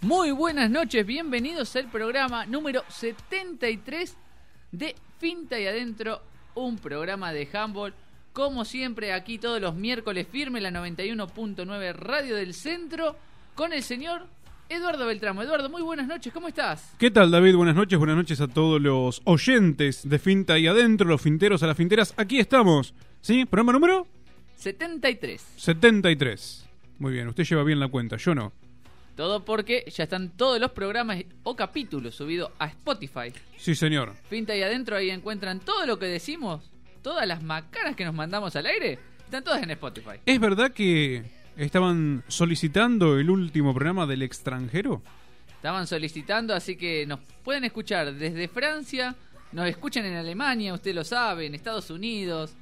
Muy buenas noches, bienvenidos al programa número 73 de Finta y Adentro, un programa de handball. Como siempre, aquí todos los miércoles firme la 91.9 Radio del Centro con el señor Eduardo Beltramo. Eduardo, muy buenas noches, ¿cómo estás? ¿Qué tal, David? Buenas noches, buenas noches a todos los oyentes de Finta y Adentro, los finteros a las finteras. Aquí estamos, ¿sí? ¿Programa número? 73. 73. Muy bien, usted lleva bien la cuenta, yo no. Todo porque ya están todos los programas o capítulos subidos a Spotify. Sí, señor. Finta y adentro ahí encuentran todo lo que decimos, todas las macanas que nos mandamos al aire, están todas en Spotify. ¿Es verdad que estaban solicitando el último programa del extranjero? Estaban solicitando, así que nos pueden escuchar desde Francia, nos escuchan en Alemania, usted lo sabe, en Estados Unidos,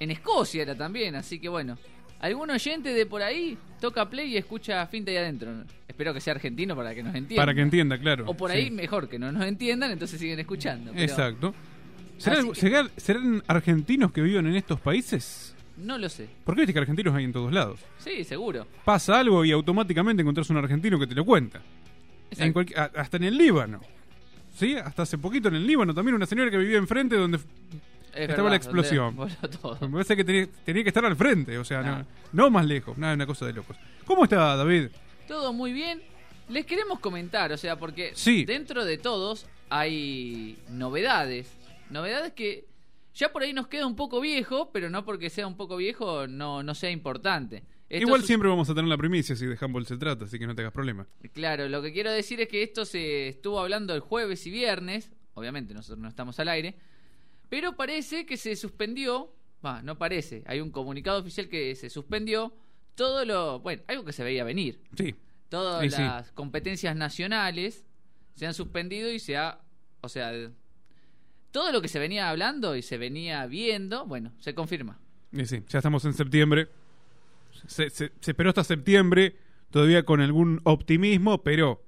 en Escocia era también, así que bueno. ¿Algún oyente de por ahí toca play y escucha Finta y adentro? Espero que sea argentino para que nos entienda. Para que entienda, claro. O por ahí mejor que no nos entiendan, entonces siguen escuchando. pero Exacto. ¿Serán, que- argentinos que viven en estos países? No lo sé. Porque viste que argentinos hay en todos lados. Sí, seguro. Pasa algo y automáticamente encontrás un argentino que te lo cuenta. En hasta en el Líbano. ¿Sí? Hasta hace poquito en el Líbano también una señora que vivía enfrente donde Es estaba verdad, la explosión. me parece que tenía, tenía que estar al frente, o sea, Nah. no, no más lejos, nada, una cosa de locos. ¿Cómo está David? Todo muy bien. Les queremos comentar, o sea, porque Sí. dentro de todos hay novedades. Novedades que ya por ahí nos queda un poco viejo, pero no porque sea un poco viejo no, no sea importante. Esto Igual siempre vamos a tener la primicia si de handball se trata, así que no te hagas problema. Claro, lo que quiero decir es que esto se estuvo hablando el jueves y viernes. Obviamente nosotros no estamos al aire. Pero parece que se suspendió. Va, no parece. Hay un comunicado oficial que se suspendió todo lo. Bueno, algo que se veía venir. Sí, Todas sí. las competencias nacionales se han suspendido y se ha. O sea, todo lo que se venía hablando y se venía viendo, bueno, se confirma. y sí, ya estamos en septiembre. Se, se- se esperó hasta septiembre, todavía con algún optimismo, pero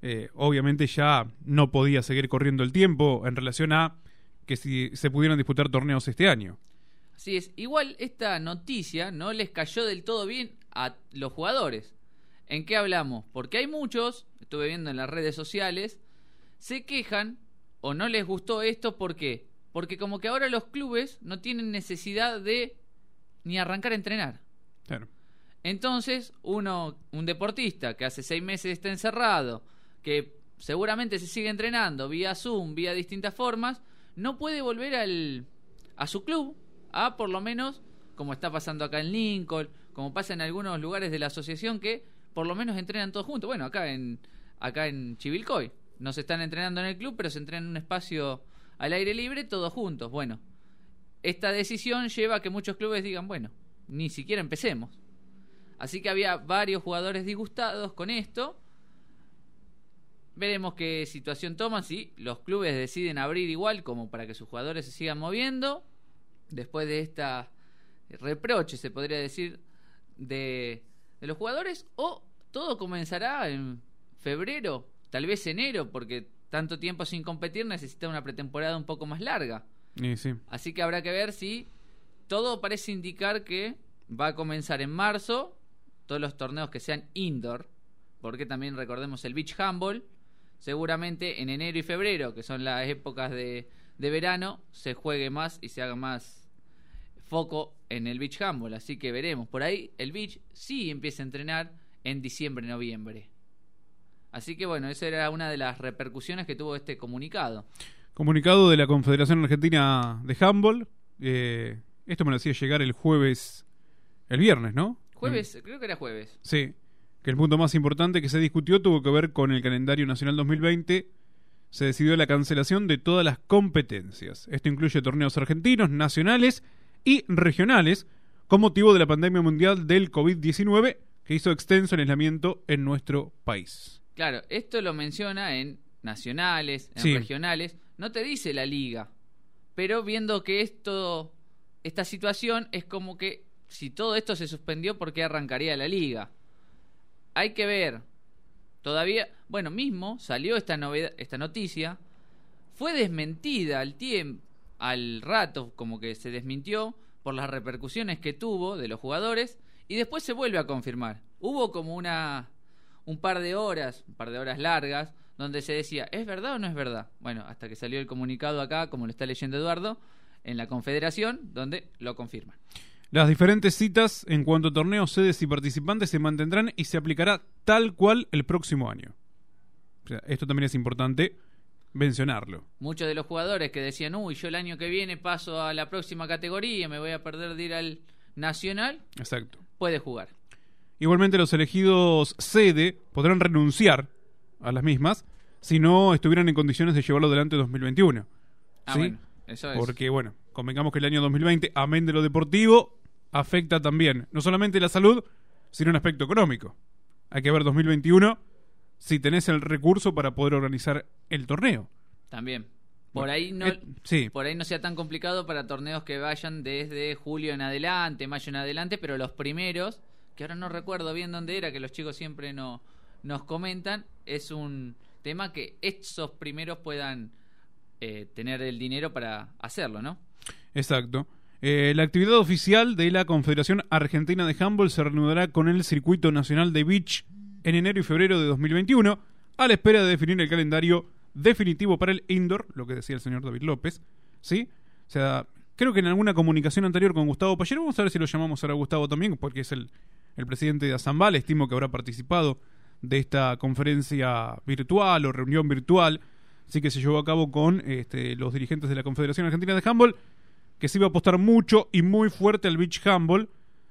eh, obviamente ya no podía seguir corriendo el tiempo en relación a que si se pudieran disputar torneos este año. Así es, igual esta noticia no les cayó del todo bien a los jugadores. ¿En qué hablamos? Porque hay muchos, estuve viendo en las redes sociales, se quejan o no les gustó esto, ¿por qué? Porque como que ahora los clubes no tienen necesidad de ni arrancar a entrenar. Claro. Entonces, uno, un deportista que hace seis meses está encerrado, que seguramente se sigue entrenando vía Zoom, vía distintas formas, no puede volver al, a su club, a por lo menos, como está pasando acá en Lincoln, como pasa en algunos lugares de la asociación que por lo menos entrenan todos juntos. Bueno, acá en, acá en Chivilcoy, no se están entrenando en el club, pero se entrenan en un espacio al aire libre, todos juntos. Bueno, esta decisión lleva a que muchos clubes digan, bueno, ni siquiera empecemos. Así que había varios jugadores disgustados con esto. Veremos qué situación toman, si los clubes deciden abrir igual como para que sus jugadores se sigan moviendo. Después de esta reproche, se podría decir, de, de los jugadores. O todo comenzará en febrero, tal vez enero, porque tanto tiempo sin competir necesita una pretemporada un poco más larga. Sí. Así que habrá que ver si todo parece indicar que va a comenzar en marzo, todos los torneos que sean indoor, porque también recordemos el beach handball, seguramente en enero y febrero, que son las épocas de, de verano, se juegue más y se haga más foco en el beach handball. Así que veremos. Por ahí el beach sí empieza a entrenar en diciembre, noviembre. Así que bueno, esa era una de las repercusiones que tuvo este comunicado. Comunicado de la Confederación Argentina de Handball. eh, esto me lo hacía llegar el jueves, el viernes, ¿no? Jueves, creo que era jueves. Sí, que el punto más importante que se discutió tuvo que ver con el calendario nacional 2020. Se decidió la cancelación de todas las competencias. Esto incluye torneos argentinos, nacionales y regionales, con motivo de la pandemia mundial del COVID-19 que hizo extenso el aislamiento en nuestro país. Claro, esto lo menciona en nacionales, en Sí. regionales, no te dice la liga. Pero viendo que esto, esta situación es como que si todo esto se suspendió, ¿por qué arrancaría la liga? Hay que ver. Todavía, bueno, mismo salió esta novedad, esta noticia, fue desmentida al tiempo, al rato, como que se desmintió por las repercusiones que tuvo de los jugadores y después se vuelve a confirmar. Hubo como una un par de horas, un par de horas largas, donde se decía, ¿es verdad o no es verdad? Bueno, hasta que salió el comunicado acá, como lo está leyendo Eduardo, en la Confederación, donde lo confirman. Las diferentes citas en cuanto a torneos, sedes y participantes se mantendrán y se aplicará tal cual el próximo año. O sea, esto también es importante mencionarlo. Muchos de los jugadores que decían, uy, yo el año que viene paso a la próxima categoría, me voy a perder de ir al nacional, Exacto. puede jugar. Igualmente los elegidos sede podrán renunciar a las mismas si no estuvieran en condiciones de llevarlo adelante en 2021. Ah, ¿Sí? bueno, eso es. Porque, bueno, convengamos que el año 2020, amén de lo deportivo, afecta también no solamente la salud, sino un aspecto económico. Hay que ver 2021 si tenés el recurso para poder organizar el torneo. También. Por ahí no eh, sí. por ahí no sea tan complicado para torneos que vayan desde julio en adelante, mayo en adelante, pero los primeros, que ahora no recuerdo bien dónde era, que los chicos siempre no, nos comentan, es un tema que esos primeros puedan eh, tener el dinero para hacerlo, ¿no? Exacto. Eh, la actividad oficial de la Confederación Argentina de Handball se reanudará con el Circuito Nacional de Beach en enero y febrero de 2021, a la espera de definir el calendario definitivo para el indoor, lo que decía el señor David López, ¿sí? O sea, creo que en alguna comunicación anterior con Gustavo Pallero, vamos a ver si lo llamamos ahora Gustavo también, porque es el, el presidente de Azambal, estimo que habrá participado de esta conferencia virtual o reunión virtual, sí que se llevó a cabo con este, los dirigentes de la Confederación Argentina de Handball, que se iba a apostar mucho y muy fuerte al beach handball,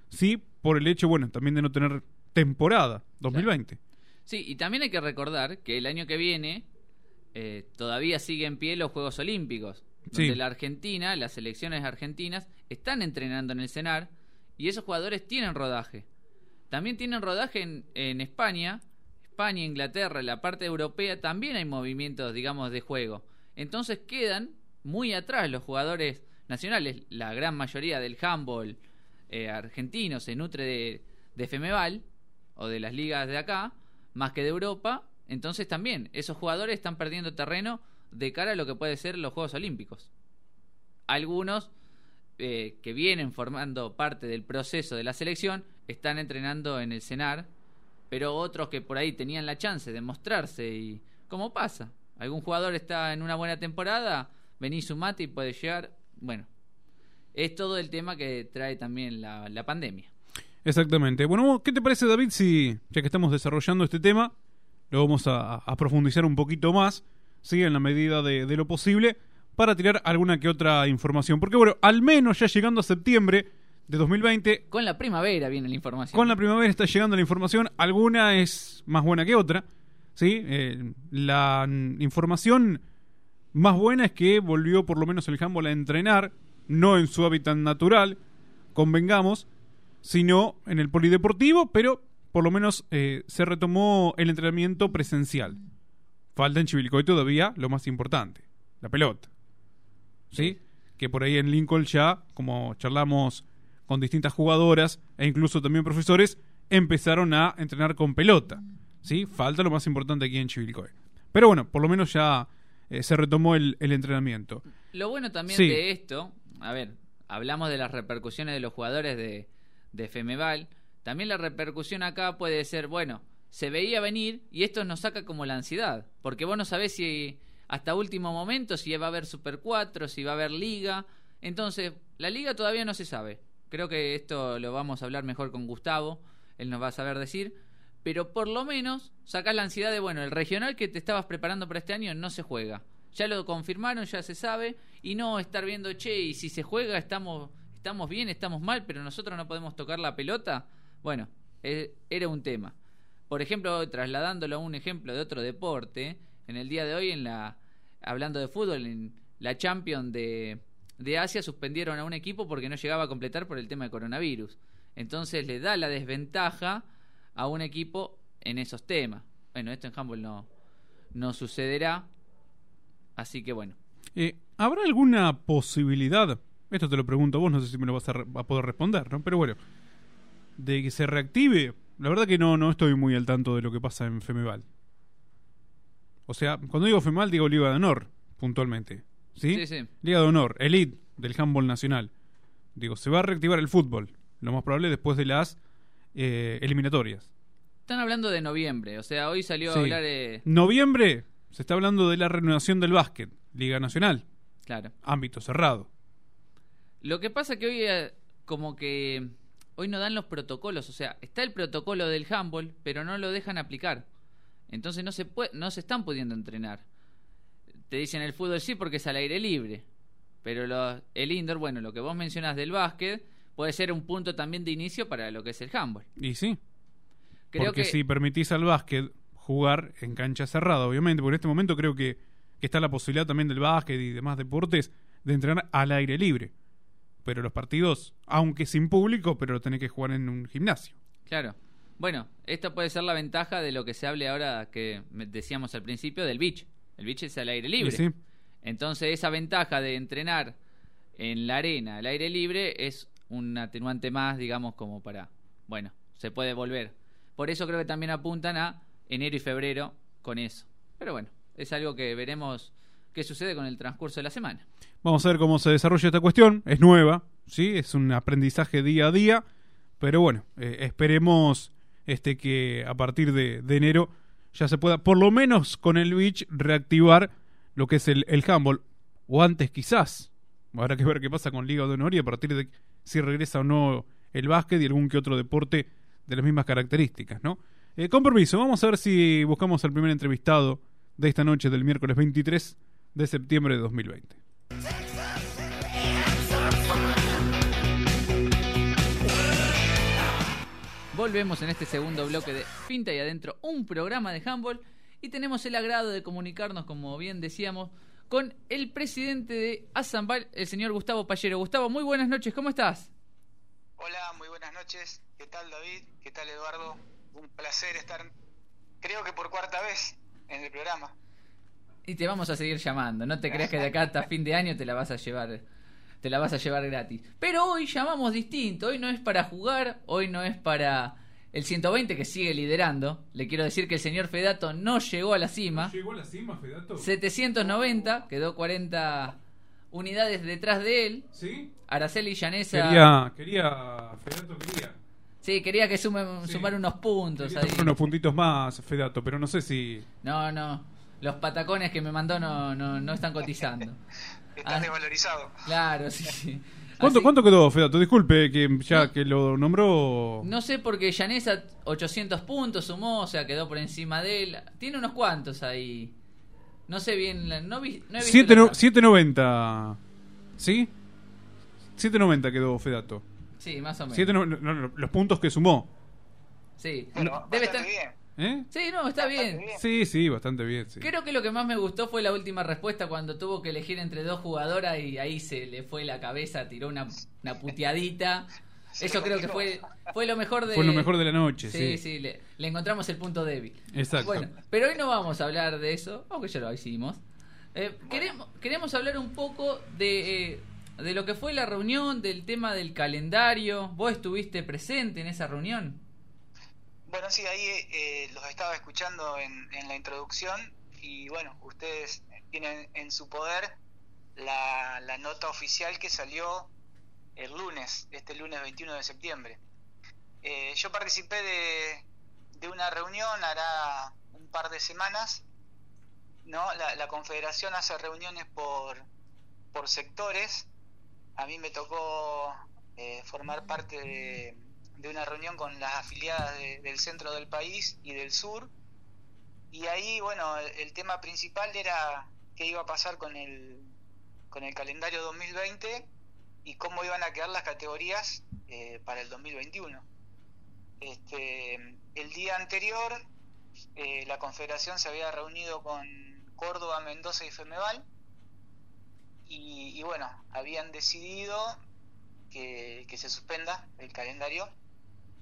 sí, por el hecho, bueno, también de no tener temporada 2020. Sí, y también hay que recordar que el año que viene eh, todavía sigue en pie los Juegos Olímpicos, Sí. donde la Argentina, las selecciones argentinas, están entrenando en el CENAR y esos jugadores tienen rodaje. También tienen rodaje en, en España, España, Inglaterra, la parte europea, también hay movimientos, digamos, de juego. Entonces quedan muy atrás los jugadores nacionales. La gran mayoría del handball eh, argentino se nutre de, de Femeval o de las ligas de acá, más que de Europa. Entonces también esos jugadores están perdiendo terreno de cara a lo que puede ser los Juegos Olímpicos. Algunos eh, que vienen formando parte del proceso de la selección están entrenando en el CENAR, pero otros que por ahí tenían la chance de mostrarse y ¿cómo pasa? Algún jugador está en una buena temporada, venís sumate y puede llegar, bueno, es todo el tema que trae también la, la pandemia. Exactamente. Bueno, ¿qué te parece, David, si, ya que estamos desarrollando este tema, lo vamos a, a profundizar un poquito más, ¿sí? En la medida de, de lo posible, para tirar alguna que otra información. Porque, bueno, al menos ya llegando a septiembre de 2020, Con la primavera viene la información. con la primavera está llegando la información, alguna es más buena que otra, ¿sí? Eh, la información más buena es que volvió por lo menos el handball a entrenar, no en su hábitat natural, convengamos, sino en el polideportivo, pero por lo menos eh, se retomó el entrenamiento presencial. Falta en Chivilcoy todavía lo más importante, la pelota. ¿Sí? Que por ahí en Lincoln ya, como charlamos con distintas jugadoras e incluso también profesores, empezaron a entrenar con pelota. ¿Sí? Falta lo más importante aquí en Chivilcoy. Pero bueno, por lo menos ya eh, se retomó el, el entrenamiento. Lo bueno también Sí. de esto, a ver, hablamos de las repercusiones de los jugadores de, de Femeval. También la repercusión acá puede ser, bueno, se veía venir y esto nos saca como la ansiedad. Porque vos no sabés si hasta último momento si va a haber Super 4, si va a haber Liga. Entonces, la Liga todavía no se sabe. Creo que esto lo vamos a hablar mejor con Gustavo. Él nos va a saber decir. Pero por lo menos sacás la ansiedad de, bueno, el regional que te estabas preparando para este año no se juega. Ya lo confirmaron, ya se sabe. Y no estar viendo, che, y si se juega estamos, estamos bien, estamos mal, pero nosotros no podemos tocar la pelota. Bueno, eh, era un tema. Por ejemplo, trasladándolo a un ejemplo de otro deporte, en el día de hoy, en la hablando de fútbol, en la Champions de, de Asia suspendieron a un equipo porque no llegaba a completar por el tema de coronavirus. Entonces le da la desventaja a un equipo en esos temas. Bueno, esto en handball no, no sucederá. Así que bueno. Eh, ¿Habrá alguna posibilidad? Esto te lo pregunto a vos, no sé si me lo vas a, poder responder, ¿no? Pero bueno, de que se reactive. La verdad que no, no estoy muy al tanto de lo que pasa en Femeval. O sea, cuando digo Femeval digo Liga de Honor, puntualmente. ¿Sí? Sí, sí. Liga de Honor, Elite del handball nacional. Digo, se va a reactivar el fútbol, lo más probable después de las eh, eliminatorias. Están hablando de noviembre, o sea, hoy salió a hablar de... Noviembre, se está hablando de la renovación del básquet, Liga Nacional. Claro. Ámbito cerrado. Lo que pasa que hoy eh, como que hoy no dan los protocolos, o sea, está el protocolo del handball, pero no lo dejan aplicar. Entonces no se puede, no se están pudiendo entrenar. Te dicen el fútbol sí porque es al aire libre, pero el indoor, bueno, lo que vos mencionas del básquet puede ser un punto también de inicio para lo que es el handball. Y sí. Creo porque si permitís al básquet jugar en cancha cerrada, obviamente, porque en este momento creo que, que está la posibilidad también del básquet y demás deportes de entrenar al aire libre pero los partidos, aunque sin público, pero lo tenés que jugar en un gimnasio. Claro. Bueno, esta puede ser la ventaja de lo que se hable ahora que decíamos al principio del beach. El beach es al aire libre. Sí. Entonces esa ventaja de entrenar en la arena al aire libre es un atenuante más, digamos, como para, bueno, se puede volver. Por eso creo que también apuntan a enero y febrero con eso. Pero bueno, es algo que veremos qué sucede con el transcurso de la semana. Vamos a ver cómo se desarrolla esta cuestión. Es nueva, ¿sí? Es un aprendizaje día a día. Pero bueno, eh, esperemos este, que a partir de, enero ya se pueda, por lo menos con el Beach, reactivar lo que es el, el. O antes quizás. Habrá que ver qué pasa con Liga de Honor y a partir de si regresa o no el básquet y algún que otro deporte de las mismas características, ¿no? Eh, compromiso, vamos a ver si buscamos al primer entrevistado de esta noche del miércoles 23 de septiembre de 2020. Volvemos en este segundo bloque de Finta y Adentro, un programa de handball, y tenemos el agrado de comunicarnos, como bien decíamos, con el presidente de Azambal, el señor Gustavo Pallero. Gustavo, muy buenas noches, ¿cómo estás? Hola, muy buenas noches. ¿Qué tal David? ¿Qué tal Eduardo? Un placer estar, creo que por cuarta vez en el programa. Y te vamos a seguir llamando. No te creas que de acá hasta fin de año te la vas a llevar. Te la vas a llevar gratis. Pero hoy llamamos distinto. Hoy no es para jugar. Hoy no es para el 120 que sigue liderando. Le quiero decir que el señor Fedato no llegó a la cima. ¿No llegó a la cima, Fedato? 790. Quedó 40 unidades detrás de él. ¿Sí? Araceli Llanesa. Quería, quería, Fedato quería. Sí, quería que sume, sumar unos puntos ahí. Unos puntitos más, Fedato, pero no sé si. No, no los patacones que me mandó no, no, no están cotizando. Están ah, desvalorizados. Claro, sí, sí. ¿Cuánto, ¿Cuánto quedó, Fedato? Disculpe que ya que lo nombró. No sé, porque Yanesa 800 puntos sumó, o sea, quedó por encima de él. Tiene unos cuantos ahí. No sé bien, no, vi, no he visto 790. ¿Sí? 790 quedó Fedato. Sí, más o menos. los puntos que sumó. Sí, debe estar. Bien. ¿Eh? Sí, no, está bien. Sí, sí, bastante bien. Creo que lo que más me gustó fue la última respuesta cuando tuvo que elegir entre dos jugadoras y ahí se le fue la cabeza, tiró una, una puteadita. Eso creo que fue, fue lo mejor de... Fue lo mejor de la noche, sí. Sí, le, encontramos el punto débil. Exacto. Bueno, pero hoy no vamos a hablar de eso, aunque ya lo hicimos. Eh, queremos, queremos hablar un poco de, eh, de lo que fue la reunión, del tema del calendario. ¿Vos estuviste presente en esa reunión? Bueno, sí, ahí eh, los estaba escuchando en, la introducción y bueno, ustedes tienen en su poder la, nota oficial que salió el lunes, este lunes 21 de septiembre. Eh, yo participé de, de, una reunión hará un par de semanas, ¿no? La, Confederación hace reuniones por, por sectores, a mí me tocó eh, formar parte de de una reunión con las afiliadas del centro del país y del sur. Y ahí, bueno, el, tema principal era qué iba a pasar con el, con el calendario 2020 y cómo iban a quedar las categorías eh, para el 2021. Este, el día anterior, eh, la Confederación se había reunido con Córdoba, Mendoza y Femeval. Y, y bueno, habían decidido que, que se suspenda el calendario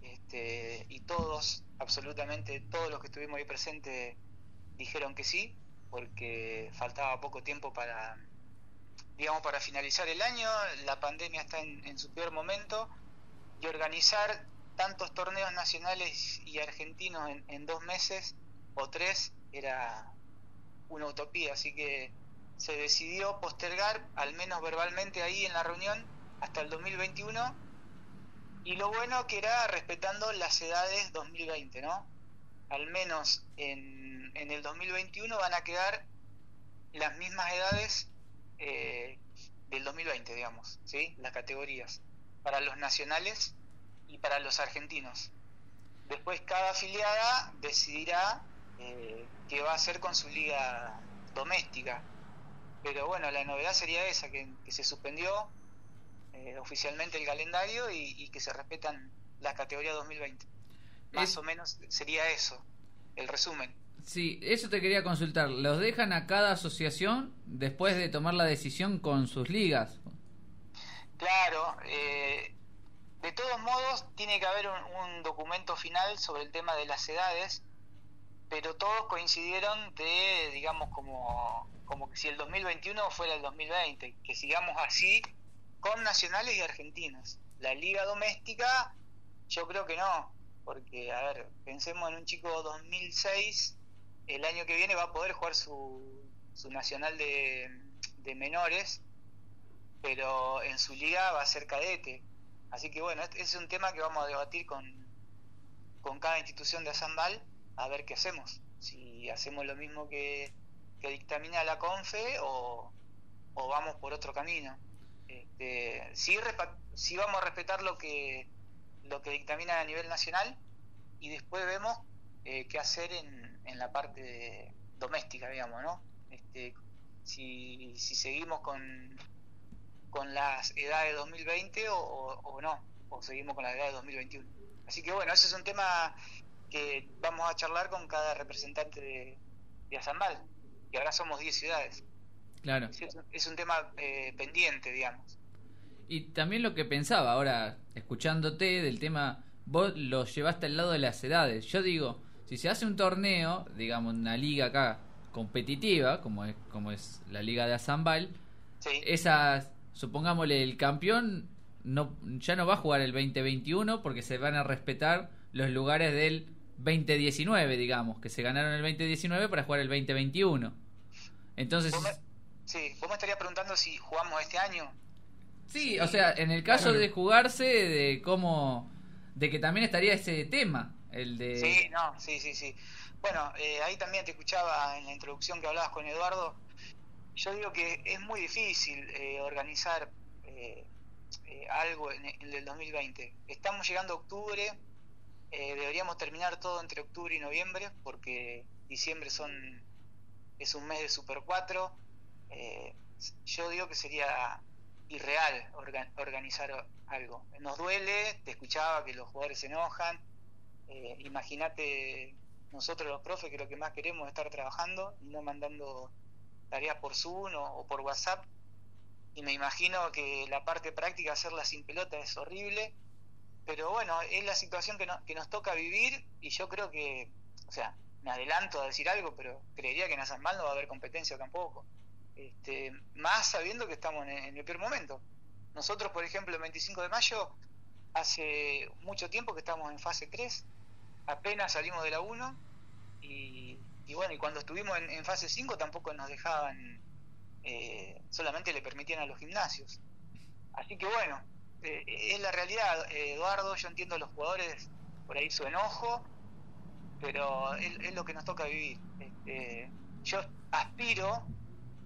este, y todos, absolutamente todos los que estuvimos ahí presentes dijeron que sí, porque faltaba poco tiempo para, digamos, para finalizar el año, la pandemia está en, su peor momento. Y organizar tantos torneos nacionales y argentinos en, dos meses o tres era una utopía, así que se decidió postergar, al menos verbalmente ahí en la reunión, hasta el 2021 y lo bueno que era respetando las edades 2020, ¿no? Al menos en, en el 2021 van a quedar las mismas edades eh, del 2020, digamos, ¿sí? Las categorías, para los nacionales y para los argentinos. Después cada afiliada decidirá eh, qué va a hacer con su liga doméstica. Pero bueno, la novedad sería esa, que, se suspendió eh, oficialmente el calendario y, que se respetan las categorías 2020. Más o menos sería eso, el resumen. Sí, eso te quería consultar. ¿Los dejan a cada asociación después de tomar la decisión con sus ligas? Claro, eh, de todos modos tiene que haber un, documento final sobre el tema de las edades, pero todos coincidieron de, digamos, como, como que si el 2021 fuera el 2020, que sigamos así con nacionales y argentinos. La liga doméstica, yo creo que no, porque, a ver, pensemos en un chico 2006 el año que viene va a poder jugar su, su nacional de, menores, pero en su liga va a ser cadete. Así que bueno, este es un tema que vamos a debatir con, con cada institución de Asambal a ver qué hacemos. Si hacemos lo mismo que, que dictamina la CONFE o, o vamos por otro camino. Este, sí, sí vamos a respetar lo que, lo que dictamina a nivel nacional y después vemos eh, qué hacer en, en la parte doméstica, digamos, ¿no? Este, si, si seguimos con, con las edades de 2020 o, o, no, o seguimos con las edades de 2021. Así que bueno, ese es un tema que vamos a charlar con cada representante de, de Azambal, y ahora somos 10 ciudades. Claro. Es, un tema eh, pendiente, digamos. Y también lo que pensaba ahora, escuchándote del tema, vos lo llevaste al lado de las edades. Yo digo, si se hace un torneo, digamos, una liga acá competitiva, como es, como es la liga de Azambal, esas, supongámosle, el campeón no, ya no va a jugar el 2021 porque se van a respetar los lugares del 2019, digamos, que se ganaron el 2019 para jugar el 2021. Entonces... ¿Vos me, sí, vos me estarías preguntando si jugamos este año. Sí, o sea, en el caso de jugarse, de cómo... de que también estaría ese tema el de... Sí, no, sí, sí, sí. Bueno, eh, ahí también te escuchaba en la introducción que hablabas con Eduardo. Yo digo que es muy difícil eh, organizar eh, algo en, el 2020. Estamos llegando a octubre, deberíamos terminar todo entre octubre y noviembre, porque diciembre son es un mes de Super 4. Yo digo que sería irreal organizar algo. Nos duele, te escuchaba que los jugadores se enojan, eh, Imagínate nosotros los profes que lo que más queremos es estar trabajando y no mandando tareas por Zoom o, por WhatsApp. Y me imagino que la parte práctica, hacerla sin pelota, es horrible. Pero bueno, es la situación que, que nos toca vivir y yo creo que, o sea, me adelanto a decir algo, pero creería que en Azambal no va a haber competencia tampoco. Este, más sabiendo que estamos en, el peor momento. Nosotros, por ejemplo, el 25 de mayo, hace mucho tiempo que estamos en fase 3 apenas salimos de la 1 y, bueno, y cuando estuvimos en, fase 5 tampoco nos dejaban, eh, solamente le permitían a los gimnasios. Así que bueno, eh, es la realidad, Eduardo, yo entiendo a los jugadores por ahí su enojo, pero es, lo que nos toca vivir. Este, yo aspiro,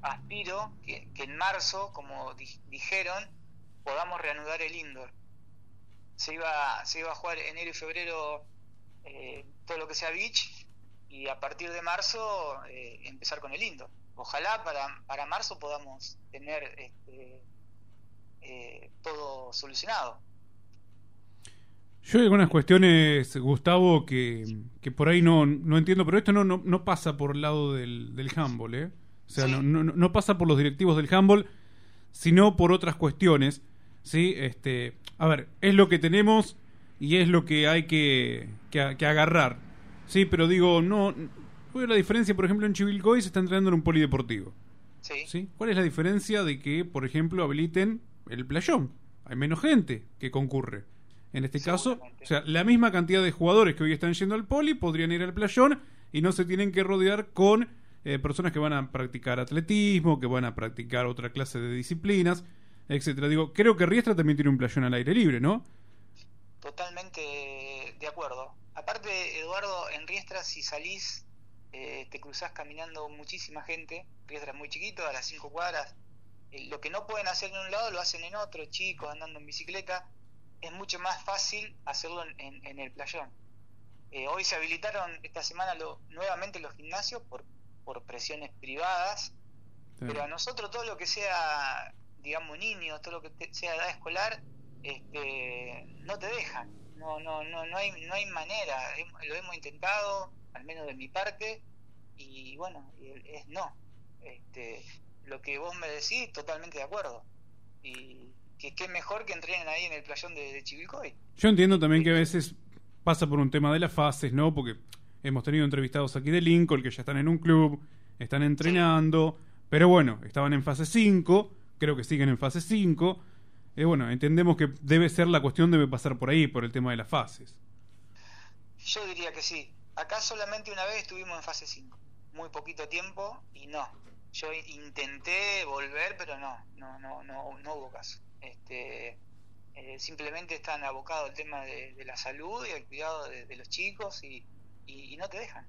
aspiro que, en marzo, como dijeron, podamos reanudar el indoor. Se iba, se iba a jugar enero y febrero eh, todo lo que sea beach y a partir de marzo eh, empezar con el indoor. Ojalá para, para marzo podamos tener este, eh, todo solucionado. Yo hay algunas cuestiones, Gustavo, que, que por ahí no, no entiendo, pero esto no, no, no pasa por el lado del, del handball, ¿eh? O sea, no, no, no, pasa por los directivos del handball, sino por otras cuestiones, ¿sí? Este, a ver, es lo que tenemos y es lo que hay que, que, agarrar. Sí, pero digo, no. ¿Cuál es la diferencia, por ejemplo, en Chivilcoy se está entrenando en un polideportivo? Sí. ¿Cuál es la diferencia de que, por ejemplo, habiliten el playón? Hay menos gente que concurre. En este caso, o sea, la misma cantidad de jugadores que hoy están yendo al poli podrían ir al playón y no se tienen que rodear con eh, personas que van a practicar atletismo, que van a practicar otra clase de disciplinas. etcétera. Digo, creo que Riestra también tiene un playón al aire libre, ¿no? Totalmente de acuerdo. Aparte, Eduardo, en Riestra si salís, eh, te cruzás caminando muchísima gente. Riestra es muy chiquito, a las cinco cuadras. Eh, lo que no pueden hacer en un lado lo hacen en otro, chicos andando en bicicleta. Es mucho más fácil hacerlo en, el playón. Eh, hoy se habilitaron esta semana nuevamente los gimnasios por, por presiones privadas, pero a nosotros todo lo que sea, digamos, niños, todo lo que sea edad escolar, este, no te dejan. No, no, no, no hay, no hay manera. Lo hemos intentado, al menos de mi parte, y bueno, es no. Este, lo que vos me decís, totalmente de acuerdo. Y que qué mejor que entrenen ahí en el playón de, de Chivilcoy. Yo entiendo también que a veces pasa por un tema de las fases, ¿no? Porque hemos tenido entrevistados aquí de Lincoln que ya están en un club, están entrenando, pero bueno, estaban en fase 5, creo que siguen en fase 5. Eh, bueno, entendemos que debe ser la cuestión, debe pasar por ahí, por el tema de las fases. Yo diría que sí. Acá solamente una vez estuvimos en fase 5, muy poquito tiempo y no. Yo intenté volver, pero no, no, no, no, no hubo caso. Este, eh, simplemente están abocados al tema de, la salud y al cuidado de, los chicos y, y, no te dejan.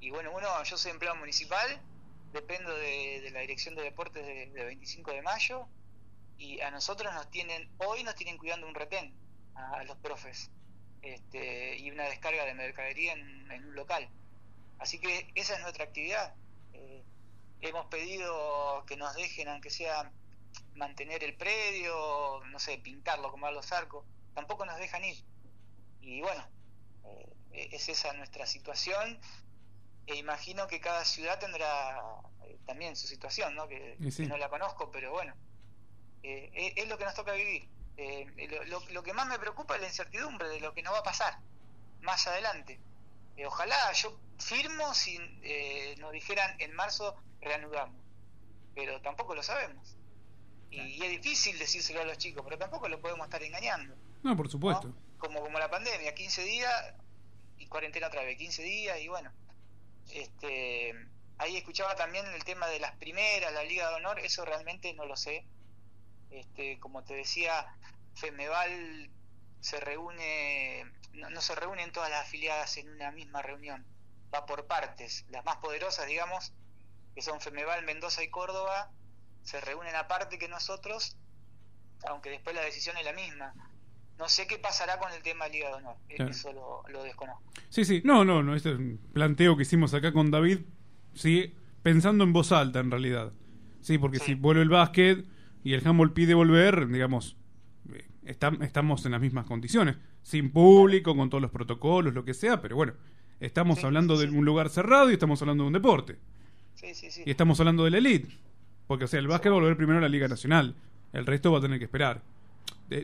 Y bueno, uno, yo soy empleado municipal, dependo de, la Dirección de Deportes de, 25 de mayo y a nosotros nos tienen, hoy nos tienen cuidando un retén a, los profes este, y una descarga de mercadería en, un local. Así que esa es nuestra actividad. Eh, hemos pedido que nos dejen, aunque sea mantener el predio, no sé, pintarlo, como a los arcos, tampoco nos dejan ir. Y bueno, eh, es esa nuestra situación. E imagino que cada ciudad tendrá eh, también su situación, ¿no? Que, no la conozco, pero bueno, eh, es, lo que nos toca vivir. Lo, lo, que más me preocupa es la incertidumbre de lo que nos va a pasar más adelante. ojalá yo firmo si nos dijeran en marzo reanudamos, pero tampoco lo sabemos. Y, es difícil decírselo a los chicos, pero tampoco lo podemos estar engañando. No, por supuesto. Como, como la pandemia, 15 días y cuarentena otra vez, 15 días y bueno. este Ahí escuchaba también el tema de las primeras, la Liga de Honor, eso realmente no lo sé. Este, como te decía, Femeval se reúne, no, no se reúnen todas las afiliadas en una misma reunión, va por partes. Las más poderosas, digamos, que son Femeval, Mendoza y Córdoba, se reúnen aparte que nosotros, aunque después la decisión es la misma. No sé qué pasará con el tema Liga de Honor, eso lo, desconozco. Sí, sí, no, no, no, este es un planteo que hicimos acá con David, sí, pensando en voz alta en realidad. Sí, porque si vuelve el básquet y el handball pide volver, digamos, eh, estamos en las mismas condiciones, sin público, con todos los protocolos, lo que sea, pero bueno, estamos hablando de un lugar cerrado y estamos hablando de un deporte. Y estamos hablando de la elite. Porque, o sea, el básquet va a volver primero a la Liga Nacional. El resto va a tener que esperar.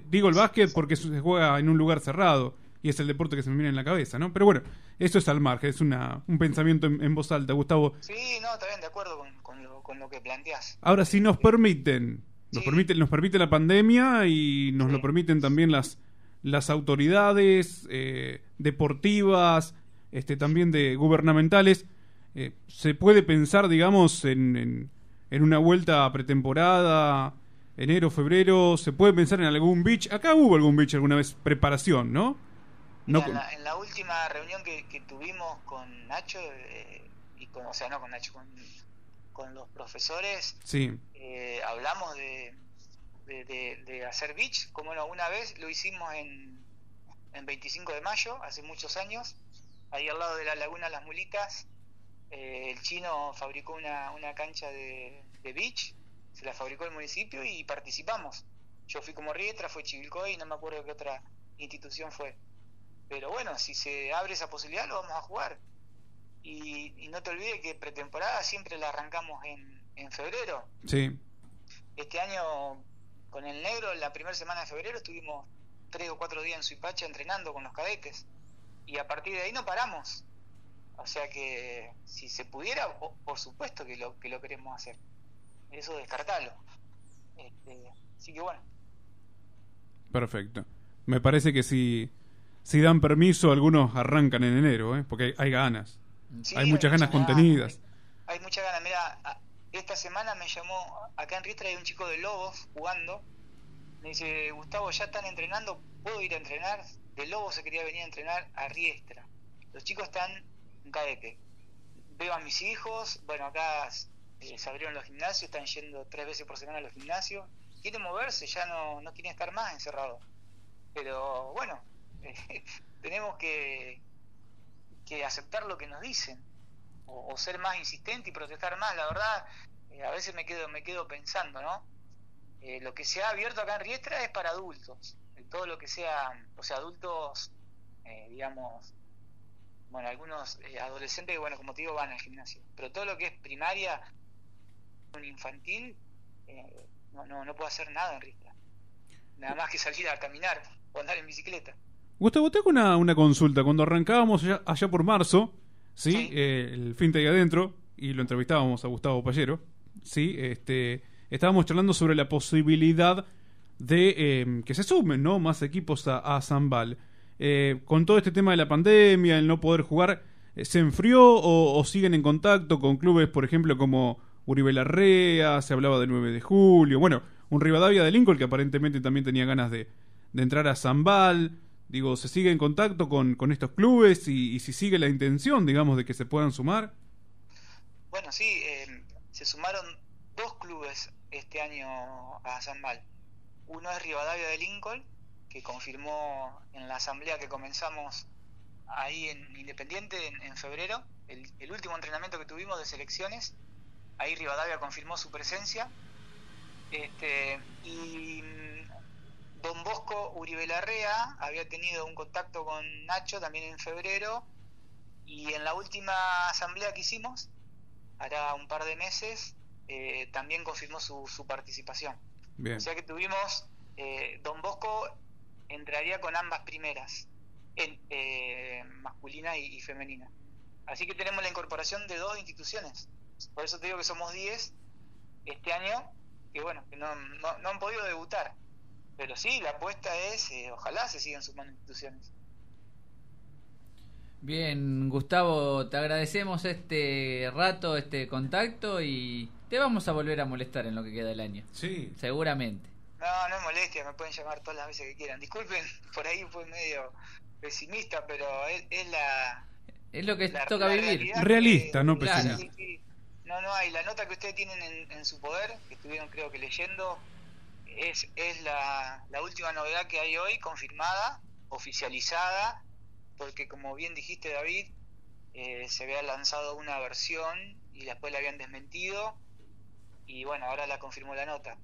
Digo el básquet porque se juega en un lugar cerrado y es el deporte que se me viene en la cabeza, ¿no? Pero bueno, eso es al margen, es una, un pensamiento en, voz alta, Gustavo. Sí, no, bien, de acuerdo con, lo, que planteas. Ahora, si nos permiten, nos, permite, nos permite la pandemia y nos lo permiten también las, las autoridades eh, deportivas, este, también de gubernamentales, eh, se puede pensar, digamos, en en una vuelta pretemporada, enero, febrero, ¿se puede pensar en algún beach? Acá hubo algún beach alguna vez, preparación, ¿no? no en, la, última reunión que, tuvimos con Nacho, eh, y con, o sea, no con Nacho, con, los profesores, sí. Eh, hablamos de, de, hacer beach, como no, una vez lo hicimos en, en 25 de mayo, hace muchos años, ahí al lado de la Laguna Las Mulitas, eh, el chino fabricó una, una cancha de, beach, se la fabricó el municipio y participamos. Yo fui como Rietra, fue Chivilcoy, no me acuerdo qué otra institución fue. Pero bueno, si se abre esa posibilidad, lo vamos a jugar. Y, no te olvides que pretemporada siempre la arrancamos en, en febrero. Sí. Este año, con el negro, la primera semana de febrero estuvimos tres o cuatro días en Suipacha entrenando con los cadetes. Y a partir de ahí no paramos. O sea que si se pudiera, por supuesto que lo, que lo queremos hacer. Eso descartalo. Este, así que bueno. Perfecto. Me parece que si, si dan permiso, algunos arrancan en enero, ¿eh? porque hay, ganas. hay muchas ganas contenidas. Hay, muchas ganas. Mira, esta semana me llamó, acá en Riestra hay un chico de Lobos jugando, Me dice, Gustavo, ya están entrenando, ¿puedo ir a entrenar? De Lobo se quería venir a entrenar a Riestra. Los chicos están en Caete. Veo a mis hijos, bueno, acá eh, se abrieron los gimnasios, están yendo tres veces por semana a los gimnasios. Quieren moverse, ya no, no quieren estar más encerrados. Pero bueno, tenemos que, que aceptar lo que nos dicen o, ser más insistente y protestar más. La verdad, eh, a veces me quedo me quedo pensando, ¿no? Eh, lo que se ha abierto acá en Riestra es para adultos. Todo lo que sea, o sea, adultos, eh, digamos, bueno, algunos adolescentes que, bueno, como te digo, van al gimnasio. Pero todo lo que es primaria, un infantil, no, no, no puedo hacer nada en Riestra. Nada más que salir a caminar o andar en bicicleta. Gustavo, tengo una, una consulta. Cuando arrancábamos allá, por marzo, ¿sí? Eh, el fin de ahí adentro, y lo entrevistábamos a Gustavo Pallero, ¿sí? Este, estábamos charlando sobre la posibilidad de em, que se sumen ¿no? más equipos a, Zambal. Eh, con todo este tema de la pandemia, el no poder jugar, eh, ¿se enfrió o, siguen en contacto con clubes, por ejemplo, como Uribe Larrea, se hablaba del 9 de julio, bueno, un Rivadavia de Lincoln que aparentemente también tenía ganas de, de entrar a Zambal. Digo, ¿se sigue en contacto con, con estos clubes y, si sigue la intención, digamos, de que se puedan sumar? Bueno, sí, eh, se sumaron dos clubes este año a Zambal. Uno es Rivadavia de Lincoln, que confirmó en la asamblea que comenzamos ahí en Independiente en, febrero, el, el, último entrenamiento que tuvimos de selecciones, ahí Rivadavia confirmó su presencia. Este, y Don Bosco Uribe Larrea había tenido un contacto con Nacho también en febrero y en la última asamblea que hicimos, hará un par de meses, eh, también confirmó su, su participación. O sea que tuvimos, eh, Don Bosco entraría con ambas primeras, en, eh, masculina y, femenina. Así que tenemos la incorporación de dos instituciones. Por eso te digo que somos 10 este año, que bueno, que no, no han podido debutar. Pero sí, la apuesta es, eh, ojalá se sigan sumando instituciones. Bien, Gustavo, te agradecemos este rato, este contacto y te vamos a volver a molestar en lo que queda del año. Sí. Seguramente. No, no es molestia, me pueden llamar todas las veces que quieran. Disculpen, por ahí fue medio pesimista, pero es, la... Es lo que toca vivir. Realista, no pesimista. No, no hay. La nota que ustedes tienen en, en su poder, que estuvieron creo que leyendo, es, es la, última novedad que hay hoy, confirmada, oficializada, porque como bien dijiste David, eh, se había lanzado una versión y después la habían desmentido y bueno, ahora la confirmó la nota.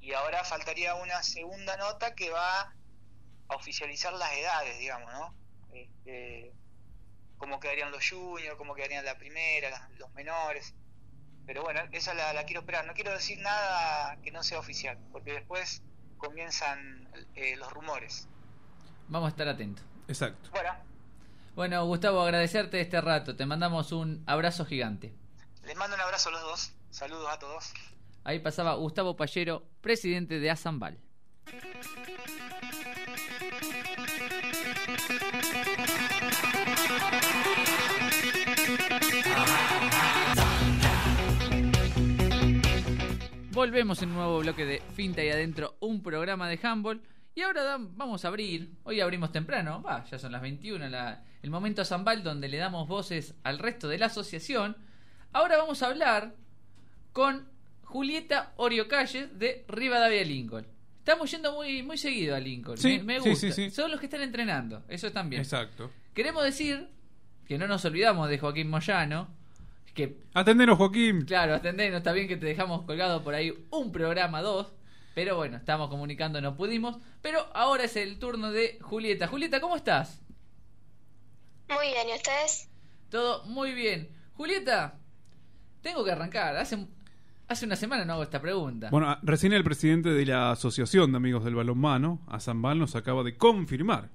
Y ahora faltaría una segunda nota que va a oficializar las edades, digamos, ¿no? Este, cómo quedarían los juniors, cómo quedarían la primera, los menores. Pero bueno, esa la, quiero esperar. No quiero decir nada que no sea oficial, porque después comienzan eh, los rumores. Vamos a estar atentos. Exacto. Bueno. Bueno, Gustavo, agradecerte este rato. Te mandamos un abrazo gigante. Les mando un abrazo a los dos. Saludos a todos. Ahí pasaba Gustavo Pallero, presidente de Azambal. Volvemos en un nuevo bloque de Finta y Adentro, un programa de handball. Y ahora vamos a abrir, hoy abrimos temprano, va, ya son las 21, el momento Zambal donde le damos voces al resto de la asociación. Ahora vamos a hablar con Julieta Orio Calles de Rivadavia Lincoln. Estamos yendo muy, muy seguido a Lincoln. me, gusta. Son los que están entrenando. Eso también. Exacto. Queremos decir que no nos olvidamos de Joaquín Moyano, que Atendenos, Joaquín. Claro, atendenos. Está bien que te dejamos colgado por ahí un programa, dos. Pero bueno, estamos comunicando, no pudimos. Pero ahora es el turno de Julieta. Julieta, ¿cómo estás? Muy bien, ¿y ustedes? Todo muy bien. Julieta, tengo que arrancar. Hace, hace una semana no hago esta pregunta. Bueno, recién el presidente de la Asociación de Amigos del Balonmano, Azambal, nos acaba de confirmar,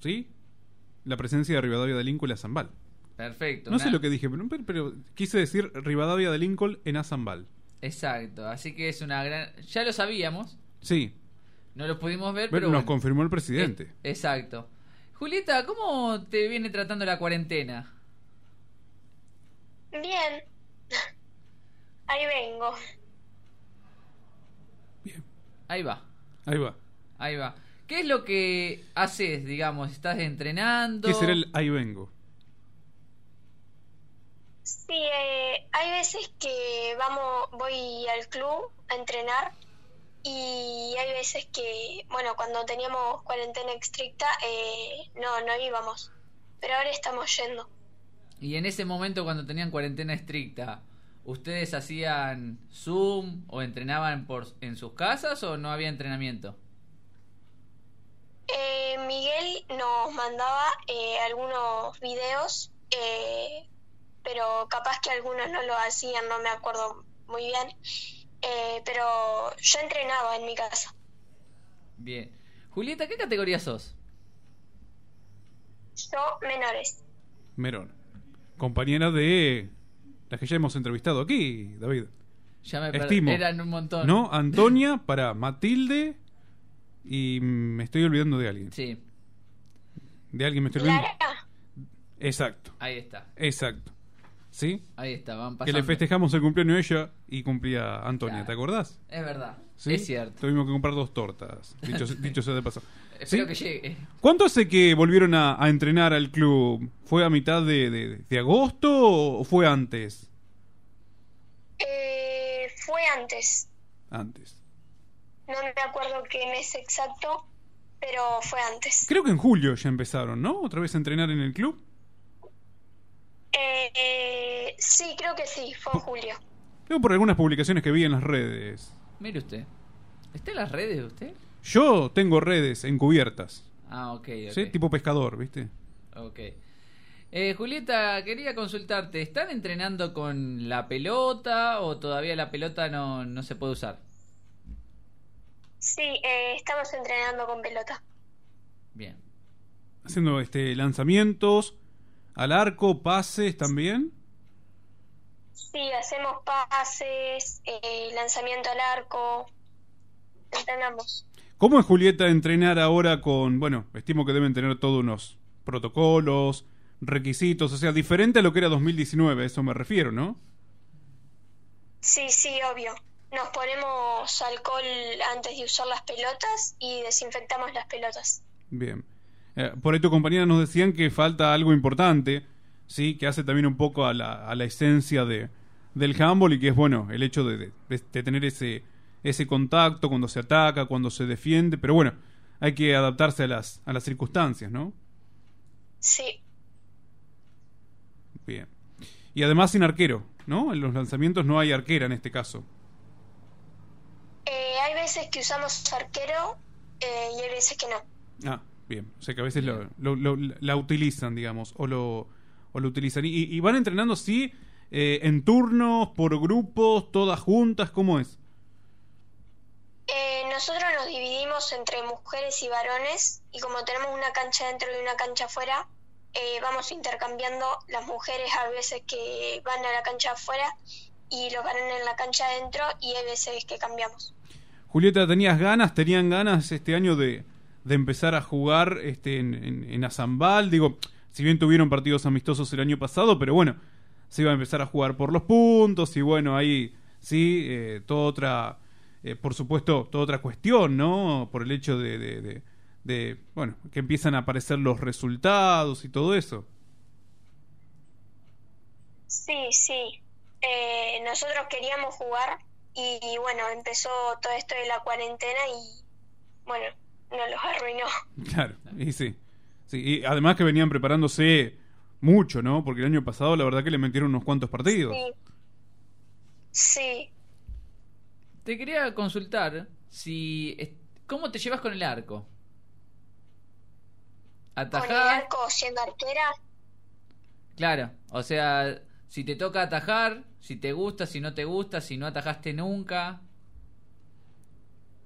¿sí? La presencia de Rivadavia de Lincoln a Zambal. Perfecto. No sé lo que dije, pero, quise decir Rivadavia de Lincoln en Azambal. Exacto, así que es una gran... Ya lo sabíamos. Sí. No lo pudimos ver, pero... nos confirmó el presidente. Eh, exacto. Julieta, ¿cómo te viene tratando la cuarentena? Bien. Ahí vengo. Bien. Ahí va. Ahí va. Ahí va. ¿Qué es lo que haces, digamos? ¿Estás entrenando? ¿Qué será el ahí vengo? Sí, eh, hay veces que vamos, voy al club a entrenar y hay veces que, bueno, cuando teníamos cuarentena estricta, eh, no, no íbamos, pero ahora estamos yendo. Y en ese momento cuando tenían cuarentena estricta, ¿ustedes hacían Zoom o entrenaban por, en sus casas o no había entrenamiento? Eh, Miguel nos mandaba eh, algunos videos, eh, pero capaz que algunos no lo hacían, no me acuerdo muy bien. Eh, pero yo entrenaba en mi casa. Bien. Julieta, ¿qué categoría sos? Yo menores. Merón. Compañera de las que ya hemos entrevistado aquí, David. Ya me Estimo. Eran un montón. ¿No? Antonia para Matilde y me estoy olvidando de alguien. Sí, De alguien me estoy olvidando. Lara, Exacto, ahí está. exacto. ¿Sí? Ahí está, van Que pasando. le festejamos el cumpleaños a ella y cumplía Antonia, Claro. ¿te acordás? Es verdad. ¿Sí? Es cierto. Tuvimos que comprar dos tortas, dicho, dicho sea de paso. Espero ¿Sí? que llegue. ¿Cuánto hace que volvieron a, a entrenar al club? ¿Fue a mitad de, de- de agosto o fue antes? eh, fue antes. Antes. No me acuerdo qué mes exacto, pero fue antes. Creo que en julio ya empezaron, ¿no? Otra vez a entrenar en el club. Eh, eh, sí, creo que sí, fue en julio. Creo por algunas publicaciones que vi en las redes. Mire usted. ¿Está en las redes de usted? Yo tengo redes encubiertas, Ah, ok, ok. ¿sí? Tipo pescador, ¿viste? Ok. Eh, Julieta, quería consultarte. ¿Están entrenando con la pelota o todavía la pelota no, no se puede usar? Sí, eh, estamos entrenando con pelota. Bien. Haciendo este lanzamientos al arco, pases también. Sí, hacemos pases, eh, lanzamiento al arco, entrenamos. ¿Cómo es Julieta entrenar ahora con, bueno, estimo que deben tener todos unos protocolos, requisitos, o sea, diferente a lo que era 2019, a eso me refiero, ¿no? Sí, sí, obvio. Nos ponemos alcohol antes de usar las pelotas y desinfectamos las pelotas. Bien. Eh, por ahí tu compañera nos decían que falta algo importante, ¿sí? Que hace también un poco a la, a la esencia de, del handball y que es, bueno, el hecho de, de- de tener ese, ese contacto cuando se ataca, cuando se defiende, pero bueno, hay que adaptarse a las, a las circunstancias, ¿no? Sí, Bien. Y además sin arquero, ¿no? En los lanzamientos no hay arquera en este caso. Eh, hay veces que usamos arquero eh, y hay veces que no. Ah, bien. O sea que a veces lo, lo- lo- la utilizan, digamos, o lo, o lo utilizan. Y, y van entrenando, sí, eh, en turnos, por grupos, todas juntas, ¿cómo es? Eh, nosotros nos dividimos entre mujeres y varones y como tenemos una cancha dentro y una cancha afuera, eh, vamos intercambiando las mujeres a veces que van a la cancha afuera y los varones en la cancha adentro y hay veces que cambiamos. Julieta, ¿tenías ganas, tenían ganas este año de, de empezar a jugar este, en, en, Azambal? Digo, si bien tuvieron partidos amistosos el año pasado, pero bueno, se iba a empezar a jugar por los puntos y bueno, ahí sí, eh, toda otra, eh, por supuesto, toda otra cuestión, ¿no? Por el hecho de, bueno, que empiezan a aparecer los resultados y todo eso. Sí, sí. Eh, nosotros queríamos jugar y, y bueno, empezó todo esto de la cuarentena y bueno, nos los arruinó. Claro, y sí. sí. Y además que venían preparándose mucho, ¿no? Porque el año pasado la verdad que le metieron unos cuantos partidos. Sí. Sí. Te quería consultar si cómo te llevas con el arco. Con el Atajar, arco siendo arquera, claro, o sea, si te toca atajar, si te gusta, si no te gusta, si no atajaste nunca.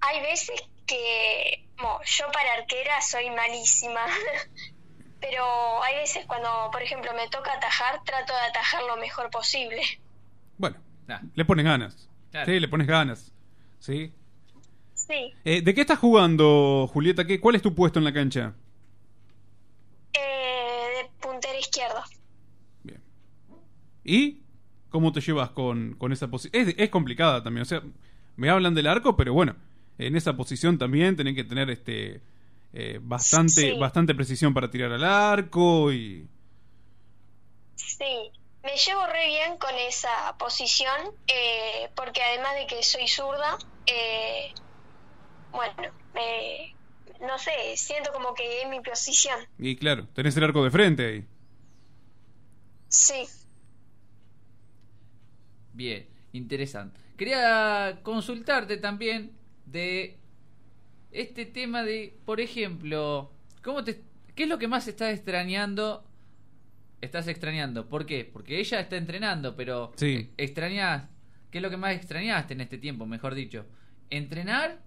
Hay veces que bueno, yo para arquera soy malísima. Pero hay veces cuando, por ejemplo, me toca atajar, trato de atajar lo mejor posible. Bueno, le pones ganas. Claro. Sí, le pones ganas. ¿Sí? Sí. Eh, ¿De qué estás jugando, Julieta? ¿Qué, ¿Cuál es tu puesto en la cancha? Eh, de puntera izquierda. Bien. ¿Y cómo te llevas con, con esa posición? Es, es complicada también. O sea, me hablan del arco, pero bueno, en esa posición también tenés que tener este eh, bastante, Sí. bastante precisión para tirar al arco y... Sí, me llevo re bien con esa posición eh, porque además de que soy zurda, eh, bueno, me- no sé, siento como que es mi posición. Y claro, tenés el arco de frente ahí. Sí, Bien, interesante. Quería consultarte también de este tema de, por ejemplo, ¿cómo te, ¿qué es lo que más estás extrañando? Estás extrañando, ¿por qué? Porque ella está entrenando, pero Sí. extrañas, ¿qué es lo que más extrañaste en este tiempo, mejor dicho? ¿Entrenar,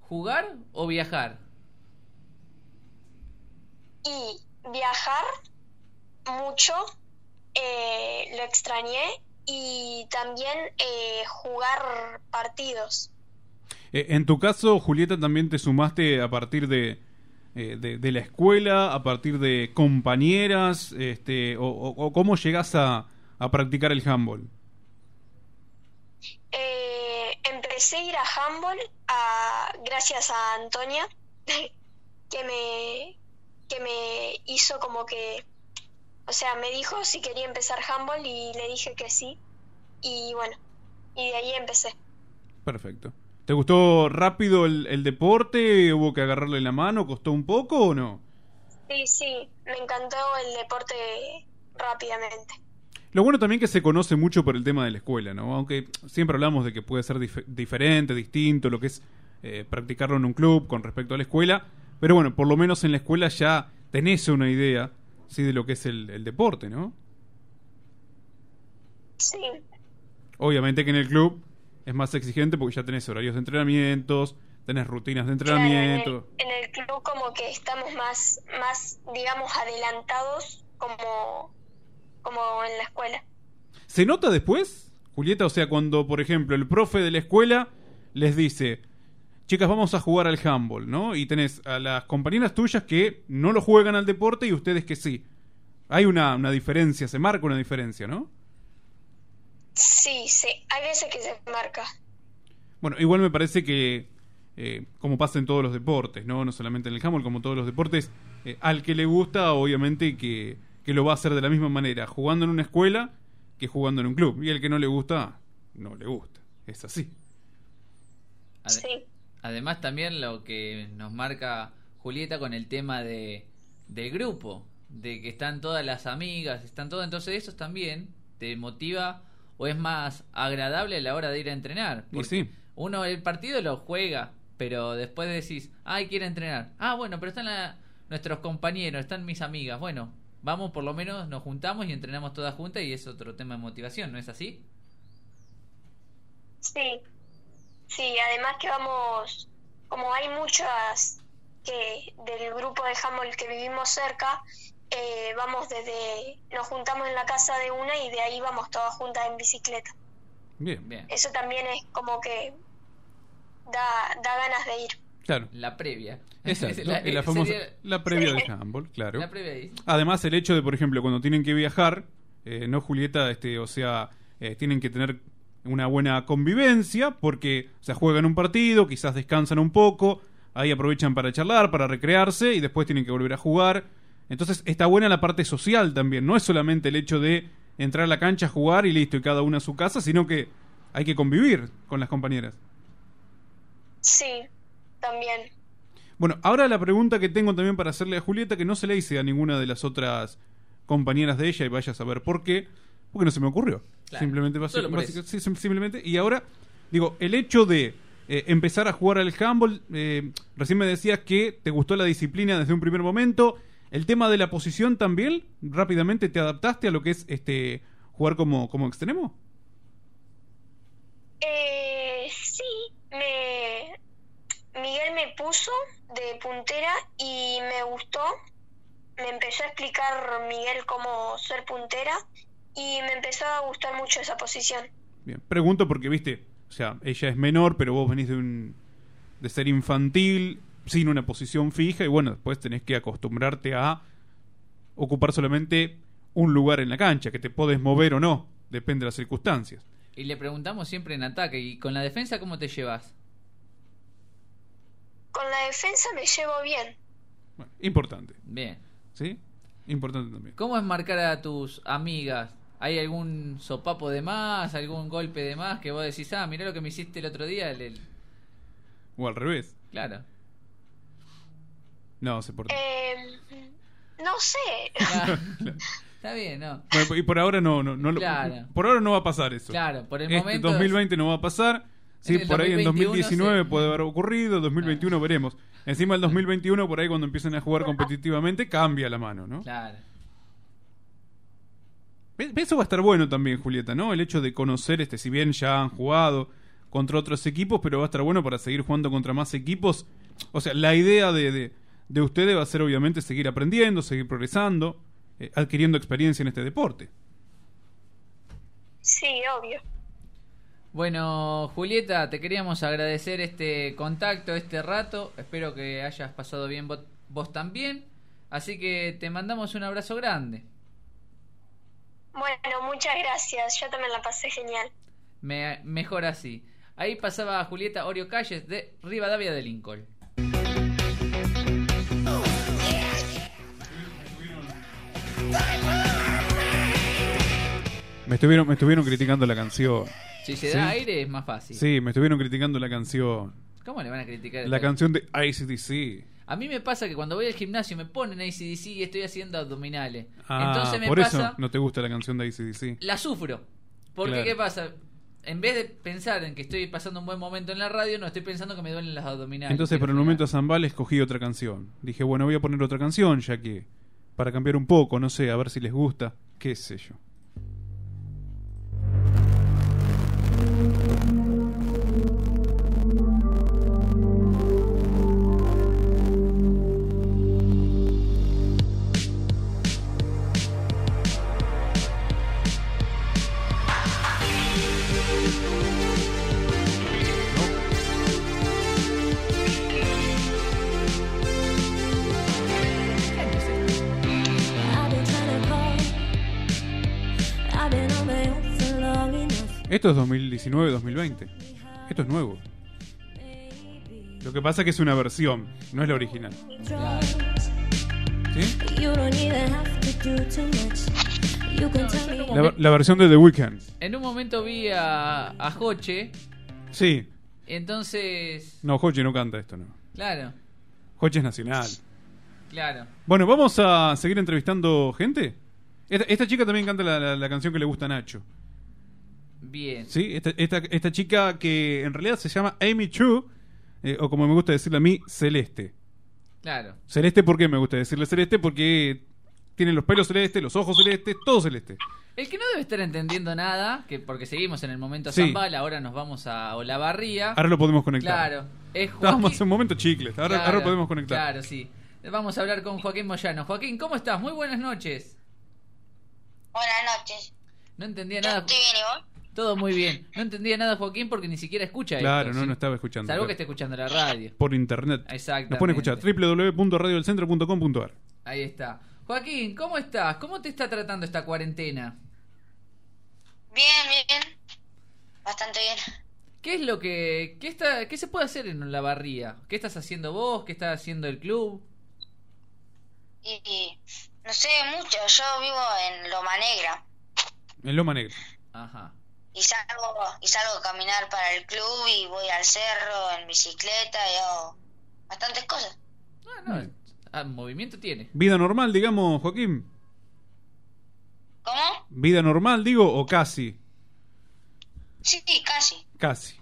jugar o viajar? y viajar mucho, eh, lo extrañé y también eh, jugar partidos. Eh, en tu caso, Julieta, también te sumaste a partir de, eh, de, de la escuela, a partir de compañeras, este, o, o- o cómo llegás a, a practicar el handball. Eh, empecé a ir a handball a, gracias a Antonia, que me, que me hizo como que, o sea, me dijo si quería empezar handball y le dije que sí. Y bueno, y de ahí empecé. Perfecto. ¿Te gustó rápido el, el deporte? ¿Hubo que agarrarle la mano? ¿Costó un poco o no? Sí, sí, me encantó el deporte rápidamente. Lo bueno también que se conoce mucho por el tema de la escuela, ¿no? Aunque siempre hablamos de que puede ser dif- diferente, distinto, lo que es eh, practicarlo en un club con respecto a la escuela. Pero bueno, por lo menos en la escuela ya tenés una idea, sí, de lo que es el, el deporte, ¿no? Sí, Obviamente que en el club es más exigente porque ya tenés horarios de entrenamientos, tenés rutinas de claro, en el, entrenamiento. en el club como que estamos más, más, digamos, adelantados como, como en la escuela. ¿Se nota después, Julieta? O sea, cuando, por ejemplo, el profe de la escuela les dice, chicas, vamos a jugar al handball, ¿no? Y tenés a las compañeras tuyas que no lo juegan al deporte y ustedes que sí. Hay una, una diferencia, se marca una diferencia, ¿no? Sí, sí, hay veces que se marca. Bueno, igual me parece que, eh, como pasa en todos los deportes, ¿no? No solamente en el handball, como todos los deportes, eh, al que le gusta, obviamente que, que lo va a hacer de la misma manera, jugando en una escuela que jugando en un club. Y al que no le gusta, no le gusta. Es así. Sí, Además también lo que nos marca Julieta con el tema de del grupo, de que están todas las amigas, están todas, entonces eso también te motiva o es más agradable a la hora de ir a entrenar. Y Porque sí. Uno el partido lo juega, pero después decís, ay, quiere entrenar. Ah, bueno, pero están la- nuestros compañeros, están mis amigas. Bueno, vamos, por lo menos nos juntamos y entrenamos todas juntas y es otro tema de motivación, ¿no es así? sí, sí, además que vamos, como hay muchas que del grupo de handball que vivimos cerca, eh, vamos desde, nos juntamos en la casa de una y de ahí vamos todas juntas en bicicleta. Bien. Bien. Eso también es como que da, da ganas de ir. Claro. La previa. Exacto. La- famosa, sería- la previa Sí. del handball, claro. La previa ahí. Además, el hecho de, por ejemplo, cuando tienen que viajar, eh, no, Julieta, este, o sea, eh, tienen que tener una buena convivencia porque, o sea, juegan un partido, quizás descansan un poco, ahí aprovechan para charlar, para recrearse y después tienen que volver a jugar. Entonces, está buena la parte social también, no es solamente el hecho de entrar a la cancha, jugar y listo, y cada uno a su casa, sino que hay que convivir con las compañeras. Sí, también. Bueno, ahora la pregunta que tengo también para hacerle a Julieta, que no se le hice a ninguna de las otras compañeras de ella, y vaya a saber por qué, porque no se me ocurrió. Claro, simplemente, básica- eso. sí, sim- simplemente. Y ahora, digo, el hecho de eh, empezar a jugar al handball, eh, recién me decías que te gustó la disciplina desde un primer momento. El tema de la posición también, rápidamente te adaptaste a lo que es este jugar como, como extremo. Eh, sí, me Miguel me puso de puntera y me gustó. Me empezó a explicar Miguel cómo ser puntera y me empezó a gustar mucho esa posición. Bien, pregunto porque, viste, o sea, ella es menor, pero vos venís de un de ser infantil, sin una posición fija, y bueno, después tenés que acostumbrarte a ocupar solamente un lugar en la cancha, que te podés mover o no, depende de las circunstancias. Y le preguntamos siempre en ataque, ¿y con la defensa cómo te llevas? con la defensa me llevo bien. Bueno, importante, Bien. ¿sí? Importante también. ¿Cómo es marcar a tus amigas? ¿Hay algún sopapo de más, algún golpe de más que vos decís, ah, mirá lo que me hiciste el otro día? el- el-"? O al revés. Claro. No, se porta. Eh, no sé. Está bien, ¿no? Bueno, y por ahora no, no, no Claro. por ahora no va a pasar eso. Claro, por el este momento... 2020 no va a pasar. Sí, por ahí en 2021 2019 sí. puede haber ocurrido, 2021 veremos. Encima el 2021 por ahí cuando empiecen a jugar competitivamente cambia la mano, ¿no? Claro. Eso va a estar bueno también, Julieta, ¿no? El hecho de conocer, este, si bien ya han jugado contra otros equipos, pero va a estar bueno para seguir jugando contra más equipos. O sea, la idea de, de, de ustedes va a ser obviamente seguir aprendiendo, seguir progresando, eh, adquiriendo experiencia en este deporte. Sí, obvio. Bueno, Julieta, te queríamos agradecer este contacto, este rato. Espero que hayas pasado bien vos, vos también. Así que te mandamos un abrazo grande. Bueno, muchas gracias. Yo también la pasé genial. Me- mejor así. Ahí pasaba Julieta Orio Calles de Rivadavia de Lincoln. Me estuvieron, me estuvieron criticando la canción. Si se Sí. da aire es más fácil. Sí, me estuvieron criticando la canción. ¿Cómo le van a criticar? La canción de ICDC. A mí me pasa que cuando voy al gimnasio me ponen ACDC y estoy haciendo abdominales. Ah, Entonces me por pasa, eso no te gusta la canción de ICDC. la sufro. Porque Claro. ¿qué pasa? En vez de pensar en que estoy pasando un buen momento en la radio, no estoy pensando que me duelen las abdominales. Entonces, por el momento Zambal escogí otra canción. Dije, bueno, voy a poner otra canción, ya que. Para cambiar un poco, no sé, a ver si les gusta. Qué sé yo. Esto es 2019-2020. Esto es nuevo. Lo que pasa es que es una versión, no es la original. La, la versión de The Weeknd. En un momento vi a, a Joche, Sí. entonces... No, Joche no canta esto, no. Claro, Joche es nacional. claro. Bueno, vamos a seguir entrevistando gente. Esta, esta chica también canta la, la- la canción que le gusta a Nacho. Bien. ¿Sí? Esta, esta, esta chica que en realidad se llama Amy Chu, eh, o como me gusta decirle a mí, Celeste. Claro. Celeste, ¿por qué me gusta decirle Celeste? Porque tiene los pelos celestes, los ojos celestes, todo celeste. El que no debe estar entendiendo nada, que porque seguimos en el momento Sí. Zambal, ahora nos vamos a Olavarría. Ahora lo podemos conectar. Claro. Es Estábamos hace un momento chicles, ahora, Claro, ahora podemos conectar. Claro, sí. Vamos a hablar con Joaquín Moyano. Joaquín, ¿cómo estás? Muy buenas noches. Buenas noches. No entendía Yo nada. estoy bien, ¿y vos? Todo muy bien. No entendía nada Joaquín porque ni siquiera escucha Claro, esto, no, ¿sí? no estaba escuchando. Salvo claro. que esté escuchando la radio. Por internet. Exactamente. Nos pueden escuchar www.radiodelcentro.com.ar Ahí está. Joaquín, ¿cómo estás? ¿Cómo te está tratando esta cuarentena? Bien, bien. Bastante bien. ¿Qué es lo que qué está qué se puede hacer en la barría? ¿Qué estás haciendo vos? ¿Qué está haciendo el club? Y, y no sé mucho. Yo vivo en Loma Negra. En Loma Negra. Ajá. Y salgo, y salgo a caminar para el club y voy al cerro en bicicleta y hago bastantes cosas. Ah, no, ah, movimiento tiene. Vida normal, digamos, Joaquín. ¿Cómo? Vida normal, digo, o casi. Sí, sí, casi. Casi.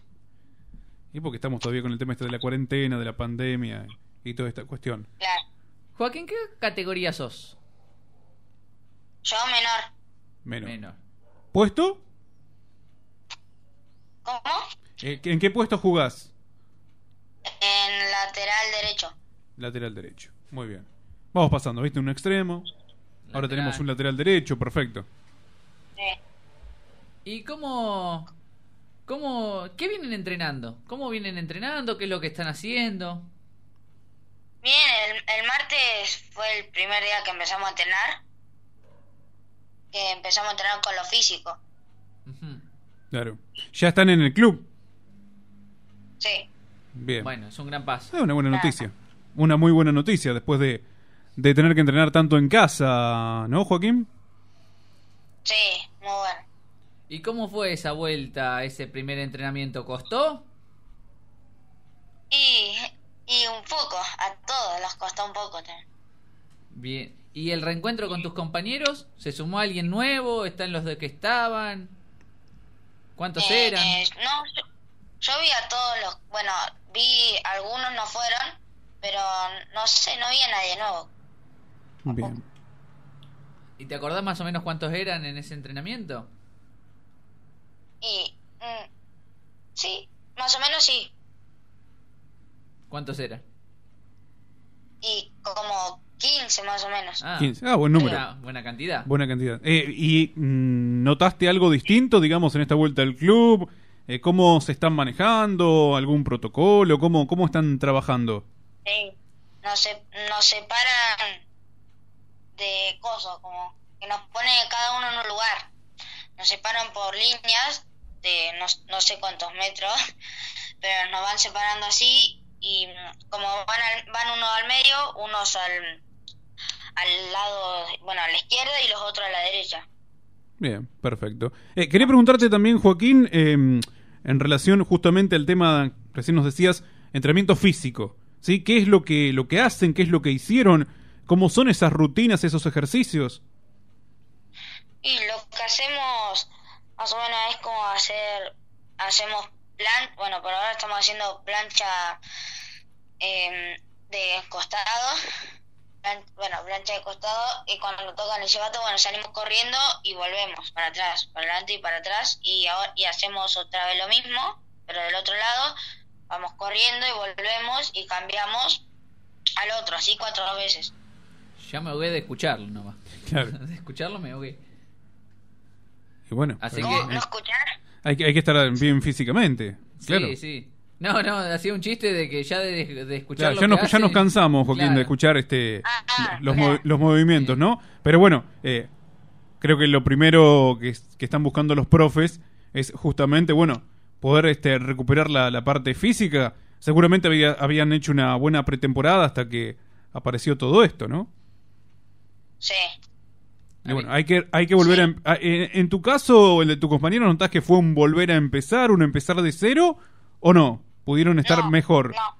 Y porque estamos todavía con el tema este de la cuarentena, de la pandemia y toda esta cuestión. Claro. Joaquín, ¿qué categoría sos? Yo menor. Menos. Menor. ¿Puesto? ¿Cómo? Eh, ¿En qué puesto jugás? En lateral derecho. Lateral derecho. Muy bien. Vamos pasando, ¿viste? Un extremo. Ahora tenemos un lateral derecho, perfecto. Sí. ¿Y cómo cómo qué vienen entrenando? ¿Cómo vienen entrenando? ¿Qué es lo que están haciendo? Bien, el, el martes fue el primer día que empezamos a entrenar. Que empezamos a entrenar con lo físico. Claro. ¿Ya están en el club? Sí. Bien. Bueno, es un gran paso. Es una buena noticia. Una muy buena noticia después de, de tener que entrenar tanto en casa, ¿no, Joaquín? Sí, muy bueno. ¿Y cómo fue esa vuelta, ese primer entrenamiento? ¿Costó? Y, y un poco, a todos nos costó un poco también. Bien. ¿Y el reencuentro con tus compañeros? ¿Se sumó alguien nuevo? ¿Están los de que estaban? ¿Cuántos Eh, eran? eh, no, yo, yo vi a todos los, bueno, vi algunos no fueron, pero no sé, no vi a nadie nuevo. Bien. ¿Y te acordás más o menos cuántos eran en ese entrenamiento? Y mm, sí, más o menos sí. ¿Cuántos eran? Y como 15 más o menos. Ah, 15. Ah, buen número. Buena, buena cantidad. Buena cantidad. Eh, ¿Y mm, notaste algo distinto, digamos, en esta vuelta al club? Eh, ¿Cómo se están manejando? ¿Algún protocolo? ¿Cómo, cómo están trabajando? Sí. Nos, se- nos separan de cosas, como que nos ponen cada uno en un lugar. Nos separan por líneas de no, no sé cuántos metros, pero nos van separando así y mm, como van, al- van uno al medio, unos al, al lado, bueno, a la izquierda y los otros a la derecha. Bien, perfecto. Eh, quería preguntarte también, Joaquín, eh, en relación justamente al tema, recién nos decías, entrenamiento físico. ¿Sí? ¿Qué es lo que, lo que hacen? ¿Qué es lo que hicieron? ¿Cómo son esas rutinas, esos ejercicios? Y lo que hacemos más o menos es como hacer, hacemos plan, bueno, por ahora estamos haciendo plancha em, de costado, bueno, plancha de costado y cuando nos tocan el llevato, bueno, salimos corriendo y volvemos para atrás, para adelante y para atrás y ahora y hacemos otra vez lo mismo, pero del otro lado vamos corriendo y volvemos y cambiamos al otro, así cuatro veces. Ya me ahogué de escucharlo nomás. Claro. De escucharlo me ahogué. Y bueno, Así ¿No, que- ¿No escuchar? hay, que- hay que estar bien físicamente. Claro. Sí, sí. No, no, hacía un chiste de que ya de, de escuchar Claro, lo ya, que nos, ya hacen- nos cansamos, Joaquín, Claro. de escuchar este Ah, ah, los, los movimientos, ¿no? Pero bueno, eh, creo que lo primero que, es- que están buscando los profes es justamente, bueno, poder este, recuperar la, la parte física. Seguramente había- habían hecho una buena pretemporada hasta que apareció todo esto, ¿no? Sí. Y bueno, hay que, hay que volver a... em- a- En, en tu caso, el de tu compañero, ¿notás que fue un volver a empezar, un empezar de cero o no? ¿Pudieron estar No, mejor? No.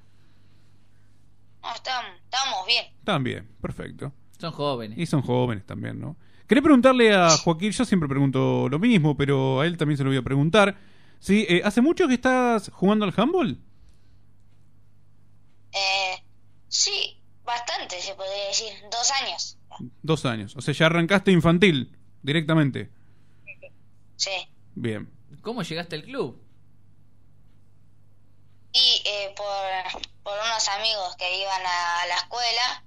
No, estábamos bien. También, perfecto. Son jóvenes. Y son jóvenes también, ¿no? Quería preguntarle a Joaquín, yo siempre pregunto lo mismo, pero a él también se lo voy a preguntar. ¿Sí? eh, ¿Hace mucho que estás jugando al handball? Eh, sí, bastante se podría decir. Dos años. Dos años. O sea, ya arrancaste infantil directamente. Sí. Bien. ¿Cómo llegaste al club? Y eh, por, por unos amigos que iban a la escuela,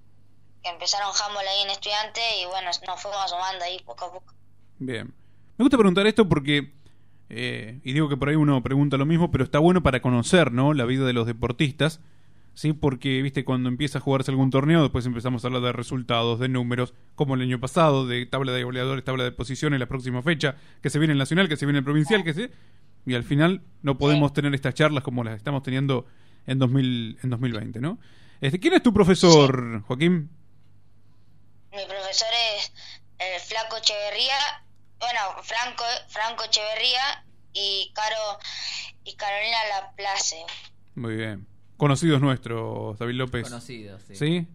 que empezaron handball ahí en estudiante y bueno, nos fuimos sumando ahí poco a poco. Bien. Me gusta preguntar esto porque, eh, y digo que por ahí uno pregunta lo mismo, pero está bueno para conocer, ¿no? La vida de los deportistas, ¿sí? Porque, viste, cuando empieza a jugarse algún torneo, después empezamos a hablar de resultados, de números, como el año pasado, de tabla de goleadores, tabla de posiciones, la próxima fecha, que se viene el nacional, que se viene el provincial, que se... Y al final no podemos tener estas charlas como las estamos teniendo en, 2000, en 2020, ¿no? Este, ¿Quién es tu profesor, Joaquín? Mi profesor es el Flaco Echeverría, bueno, Franco, Franco Echeverría y Caro y Carolina Laplace. Muy bien. Conocidos nuestros, David López. Conocidos, sí. ¿Sí?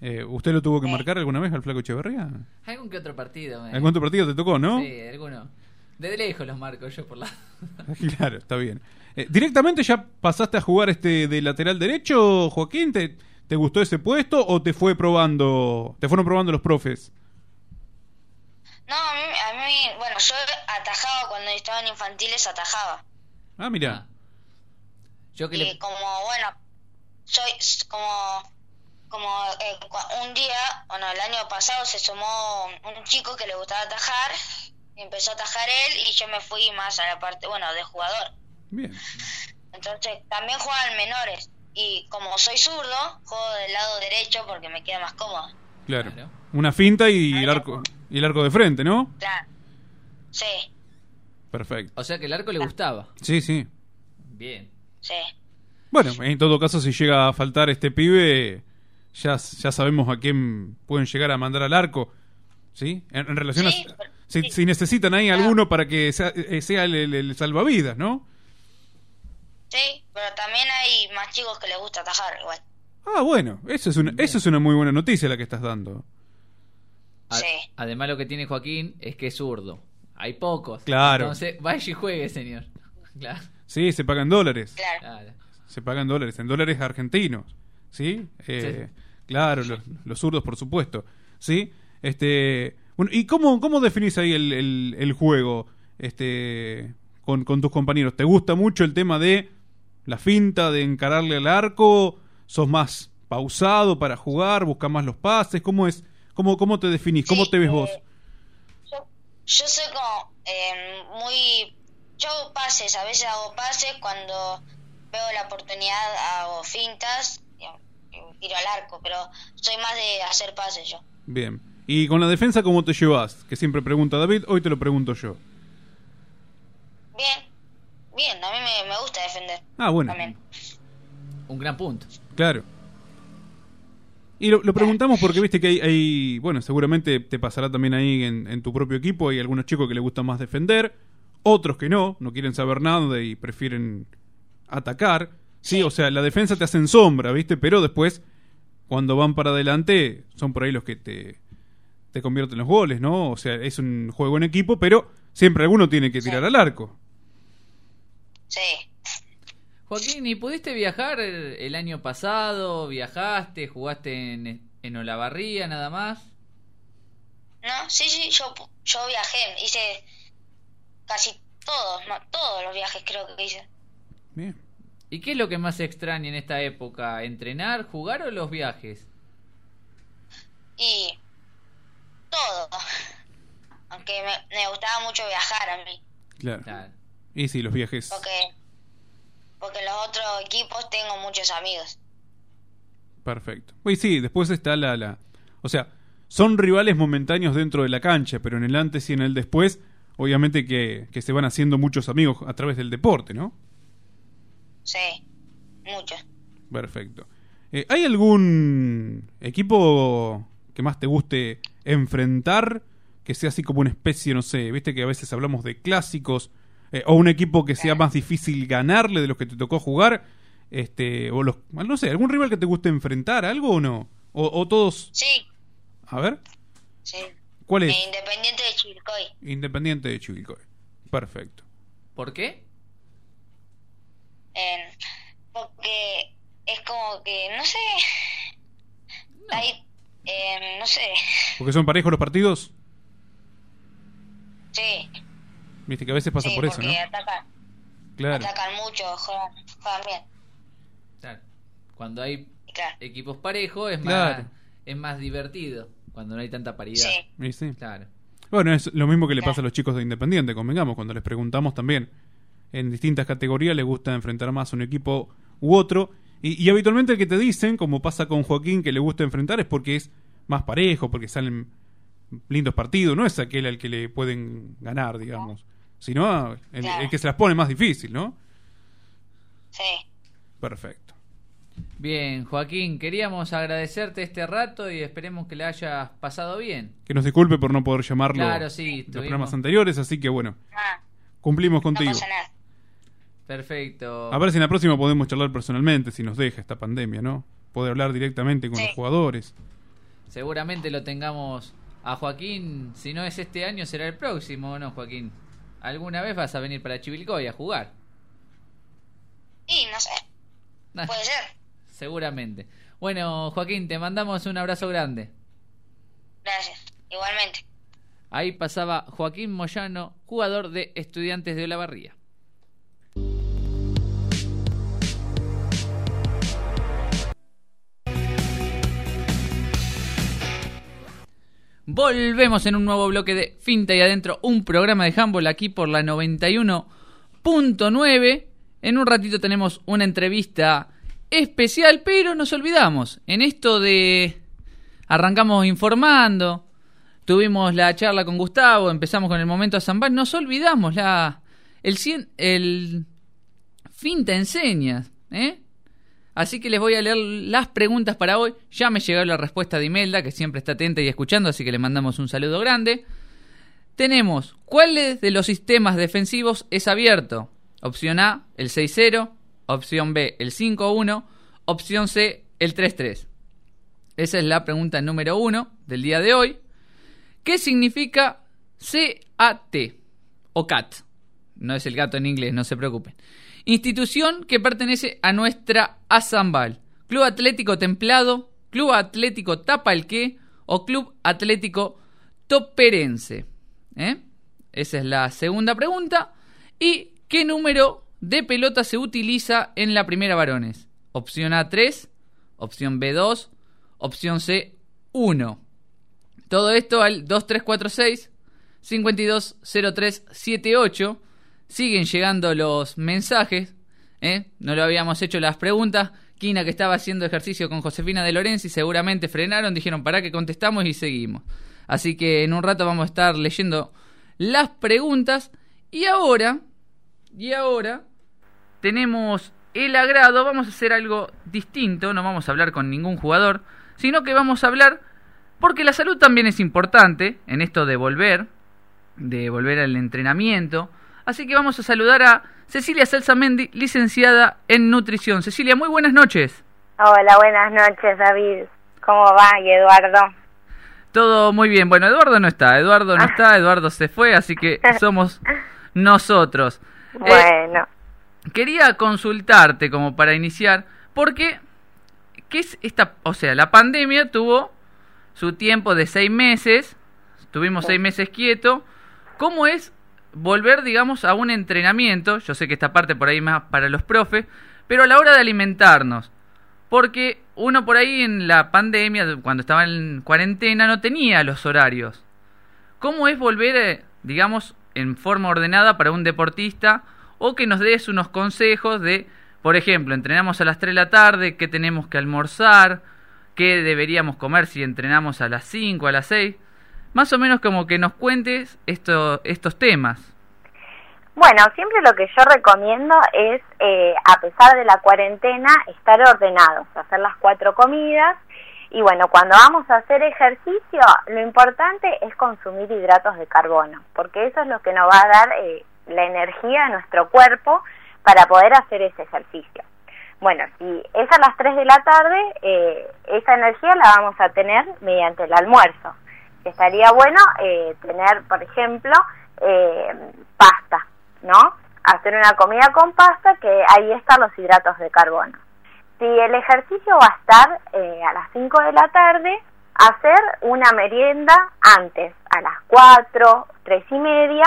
Eh, ¿Usted lo tuvo que Sí. marcar alguna vez al Flaco Echeverría? Algún que otro partido. me- ¿Algún otro partido te tocó, no? Sí, alguno. De lejos los marco yo por la... claro, está bien. Eh, ¿Directamente ya pasaste a jugar este de lateral derecho, Joaquín? ¿Te, ¿Te gustó ese puesto o te fue probando, te fueron probando los profes? No, a mí, a mí, bueno, yo atajaba cuando estaba en infantiles, atajaba. Ah, mira. Yo que Y le... como, bueno, soy como, como eh, un día, bueno, el año pasado se sumó un chico que le gustaba atajar, empezó a atajar él y yo me fui más a la parte, bueno, de jugador. Bien. Entonces también juegan menores y como soy zurdo, juego del lado derecho porque me queda más cómodo. Claro. Claro. Una finta y el arco y el arco de frente, ¿no? Claro. Sí, Perfecto. O sea que el arco le gustaba. Sí, sí. Bien. sí. Bueno, en todo caso, si llega a faltar este pibe, ya, ya sabemos a quién pueden llegar a mandar al arco. ¿Sí? En, en relación Sí, a. pero- Si, sí. si necesitan ahí alguno para que sea, eh, sea el, el- el salvavidas, ¿no? Sí, pero también hay más chicos que les gusta atajar igual. Ah, bueno, eso es una, eso es una muy buena noticia la que estás dando. A- Sí. Además, lo que tiene Joaquín es que es zurdo. Hay pocos. Claro. Entonces, vaya y juegue, señor. Claro. Sí, se pagan dólares. Claro. claro. Se pagan dólares, en dólares argentinos. ¿Sí? Eh, Sí. Claro, los, los zurdos, por supuesto. ¿Sí? Este, bueno, ¿y cómo, cómo definís ahí el, el- el juego este, con, con tus compañeros? ¿Te gusta mucho el tema de la finta, de encararle al arco? ¿Sos más pausado para jugar? ¿Buscas más los pases? ¿Cómo es? ¿Cómo, cómo te definís? ¿Cómo Sí, te ves eh, vos? Yo, yo soy como eh, muy... Yo hago pases, a veces hago pases cuando veo la oportunidad, hago fintas tiro al arco, pero soy más de hacer pases yo. Bien. ¿Y con la defensa cómo te llevas? Que siempre pregunta David, hoy te lo pregunto yo. Bien, bien, a mí me, me gusta defender. Ah, bueno. También. Un gran punto. Claro. Y lo, lo preguntamos porque viste que hay, hay- bueno, seguramente te pasará también ahí en, en tu propio equipo, hay algunos chicos que les gusta más defender, otros que no, no quieren saber nada y prefieren atacar. Sí, o sea, la defensa te hace en sombra, ¿viste? Pero después, cuando van para adelante, son por ahí los que te, te convierten los goles, ¿no? O sea, es un juego en equipo, pero siempre alguno tiene que tirar Sí. al arco. Sí. Joaquín, ¿y pudiste viajar el, año pasado? ¿Viajaste? ¿Jugaste en, en Olavarría nada más? No, sí, sí, yo, yo viajé, hice casi todos, ma- todos los viajes creo que hice. Bien. ¿Y qué es lo que más extraña en esta época? ¿Entrenar, jugar o los viajes? Y todo. Aunque me, me gustaba mucho viajar a mí, Claro. Claro. Y sí, los viajes. porque, porque en los otros equipos tengo muchos amigos. Perfecto. Y sí, después está la, la... O sea, son rivales momentáneos dentro de la cancha, pero en el antes y en el después, obviamente que, que se van haciendo muchos amigos a través del deporte, ¿no? Sí, muchos. Perfecto. Eh, ¿Hay algún equipo que más te guste enfrentar? Que sea así como una especie, no sé, viste que a veces hablamos de clásicos, eh, o un equipo que sea más difícil ganarle de los que te tocó jugar, este, o los, no sé, algún rival que te guste enfrentar, algo o no? O, o todos, Sí, a ver, sí. ¿cuál es? Independiente de Chivilcoy. Independiente de Chivilcoy. Perfecto. ¿Por qué? En- porque es como que, no sé, No. hay, eh, no sé, Porque son parejos los partidos, sí, viste que a veces pasa sí, por eso, ¿no? atacan, Claro. atacan mucho, juegan, juegan bien, Claro. Cuando hay claro, equipos parejos es Claro. más es más divertido. Cuando no hay tanta paridad. sí, sí. Claro. Bueno, es lo mismo que le Claro. pasa a los chicos de Independiente, convengamos, cuando les preguntamos también. En distintas categorías les gusta enfrentar más a un equipo u otro. Y, y habitualmente el que te dicen, como pasa con Joaquín, que le gusta enfrentar es porque es más parejo, porque salen lindos partidos. No es aquel al que le pueden ganar, digamos. Sino el, Claro. el que se las pone más difícil, ¿no? sí, Perfecto. Bien, Joaquín, queríamos agradecerte este rato y esperemos que le hayas pasado bien. Que nos disculpe por no poder llamarlo Claro, sí, los tuvimos- programas anteriores, así que bueno, ah, cumplimos no contigo. pasa nada, Perfecto. A ver si en la próxima podemos charlar personalmente, si nos deja esta pandemia, ¿no? Poder hablar directamente con Sí. los jugadores. Seguramente lo tengamos a Joaquín, si no es este año será el próximo, ¿o ¿no, Joaquín? ¿Alguna vez vas a venir para Chivilcoy a jugar? y no sé, Nah, puede ser, seguramente. Bueno, Joaquín, te mandamos un abrazo grande. gracias, igualmente. Ahí pasaba Joaquín Moyano, jugador de Estudiantes de Olavarría. Volvemos en un nuevo bloque de Finta y Adentro, un programa de handball aquí por la 91.9. En un ratito tenemos una entrevista especial, pero nos olvidamos. En esto de... Arrancamos informando, tuvimos la charla con Gustavo, empezamos con el momento a Zambal, nos olvidamos la... El, el Finta enseña, ¿eh? Así que les voy a leer las preguntas para hoy. Ya me llegó la respuesta de Imelda, que siempre está atenta y escuchando, así que le mandamos un saludo grande. Tenemos, ¿cuáles de los sistemas defensivos es abierto? Opción A, el 6-0. Opción B, el 5-1. Opción C, el 3-3. Esa es la pregunta número uno del día de hoy. ¿Qué significa CAT o CAT? No es el gato en inglés, no se preocupen. Institución que pertenece a nuestra Azambal. Club Atlético Templado, Club Atlético Tapalqué o Club Atlético Toperense. ¿Eh? Esa es la segunda pregunta. ¿Y qué número de pelota se utiliza en la primera varones? Opción A 3, opción B 2, opción C 1. Todo esto al 2346 520378. Siguen llegando los mensajes. ¿eh? No lo habíamos hecho las preguntas. Kina que estaba haciendo ejercicio con Josefina de Lorenzi seguramente frenaron, dijeron para que contestamos y seguimos. Así que en un rato vamos a estar leyendo las preguntas. Y ahora, y ahora, tenemos el agrado. Vamos a hacer algo distinto. No vamos a hablar con ningún jugador, sino que vamos a hablar porque la salud también es importante en esto de volver, de volver al entrenamiento. Así que vamos a saludar a Cecilia Salsamendi, licenciada en nutrición. Cecilia, muy buenas noches. Hola, buenas noches, David. ¿Cómo va? Y Eduardo. Todo muy bien. Bueno, Eduardo no está, Eduardo no está, Eduardo se fue, así que somos nosotros. Eh, Bueno, quería consultarte como para iniciar, porque ¿qué es esta? O sea, la pandemia tuvo su tiempo de seis meses, tuvimos seis meses quieto. ¿Cómo es volver, digamos, a un entrenamiento? Yo sé que esta parte por ahí más para los profes, pero a la hora de alimentarnos. Porque uno por ahí en la pandemia, cuando estaba en cuarentena, no tenía los horarios. ¿Cómo es volver, eh, digamos, en forma ordenada para un deportista? O que nos des unos consejos de, por ejemplo, entrenamos a las 3 de la tarde, qué tenemos que almorzar, qué deberíamos comer si entrenamos a las 5, a las 6. Más o menos como que nos cuentes esto, estos temas. bueno, siempre lo que yo recomiendo es, eh, a pesar de la cuarentena, estar ordenados, hacer las cuatro comidas. Y bueno, cuando vamos a hacer ejercicio, lo importante es consumir hidratos de carbono, porque eso es lo que nos va a dar eh, la energía a nuestro cuerpo para poder hacer ese ejercicio. Bueno, si es a las 3 de la tarde, eh, esa energía la vamos a tener mediante el almuerzo. Estaría bueno eh, tener, por ejemplo, eh, pasta, ¿no? Hacer una comida con pasta, que ahí están los hidratos de carbono. Si el ejercicio va a estar eh, a las 5 de la tarde, hacer una merienda antes, a las 4, 3 y media,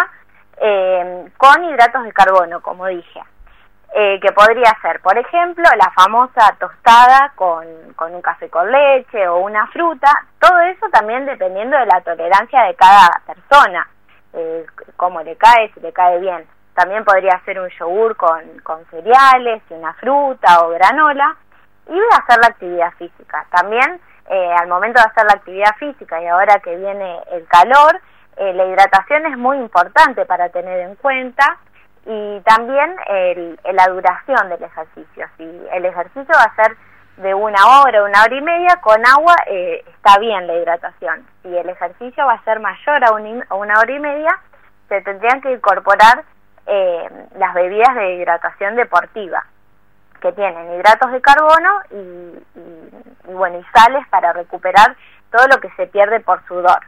eh, con hidratos de carbono, como dije. Eh, que podría ser, por ejemplo, la famosa tostada con, con un café con leche o una fruta, todo eso también dependiendo de la tolerancia de cada persona, eh, cómo le cae, si le cae bien. También podría ser un yogur con, con cereales y una fruta o granola y hacer la actividad física. También eh, al momento de hacer la actividad física y ahora que viene el calor, eh, la hidratación es muy importante para tener en cuenta y también el, la duración del ejercicio. Si el ejercicio va a ser de una hora, una hora y media, con agua eh, está bien la hidratación. Si el ejercicio va a ser mayor a, un a una hora y media, se tendrían que incorporar eh, las bebidas de hidratación deportiva, que tienen hidratos de carbono y, y- y, bueno, y sales para recuperar todo lo que se pierde por sudor.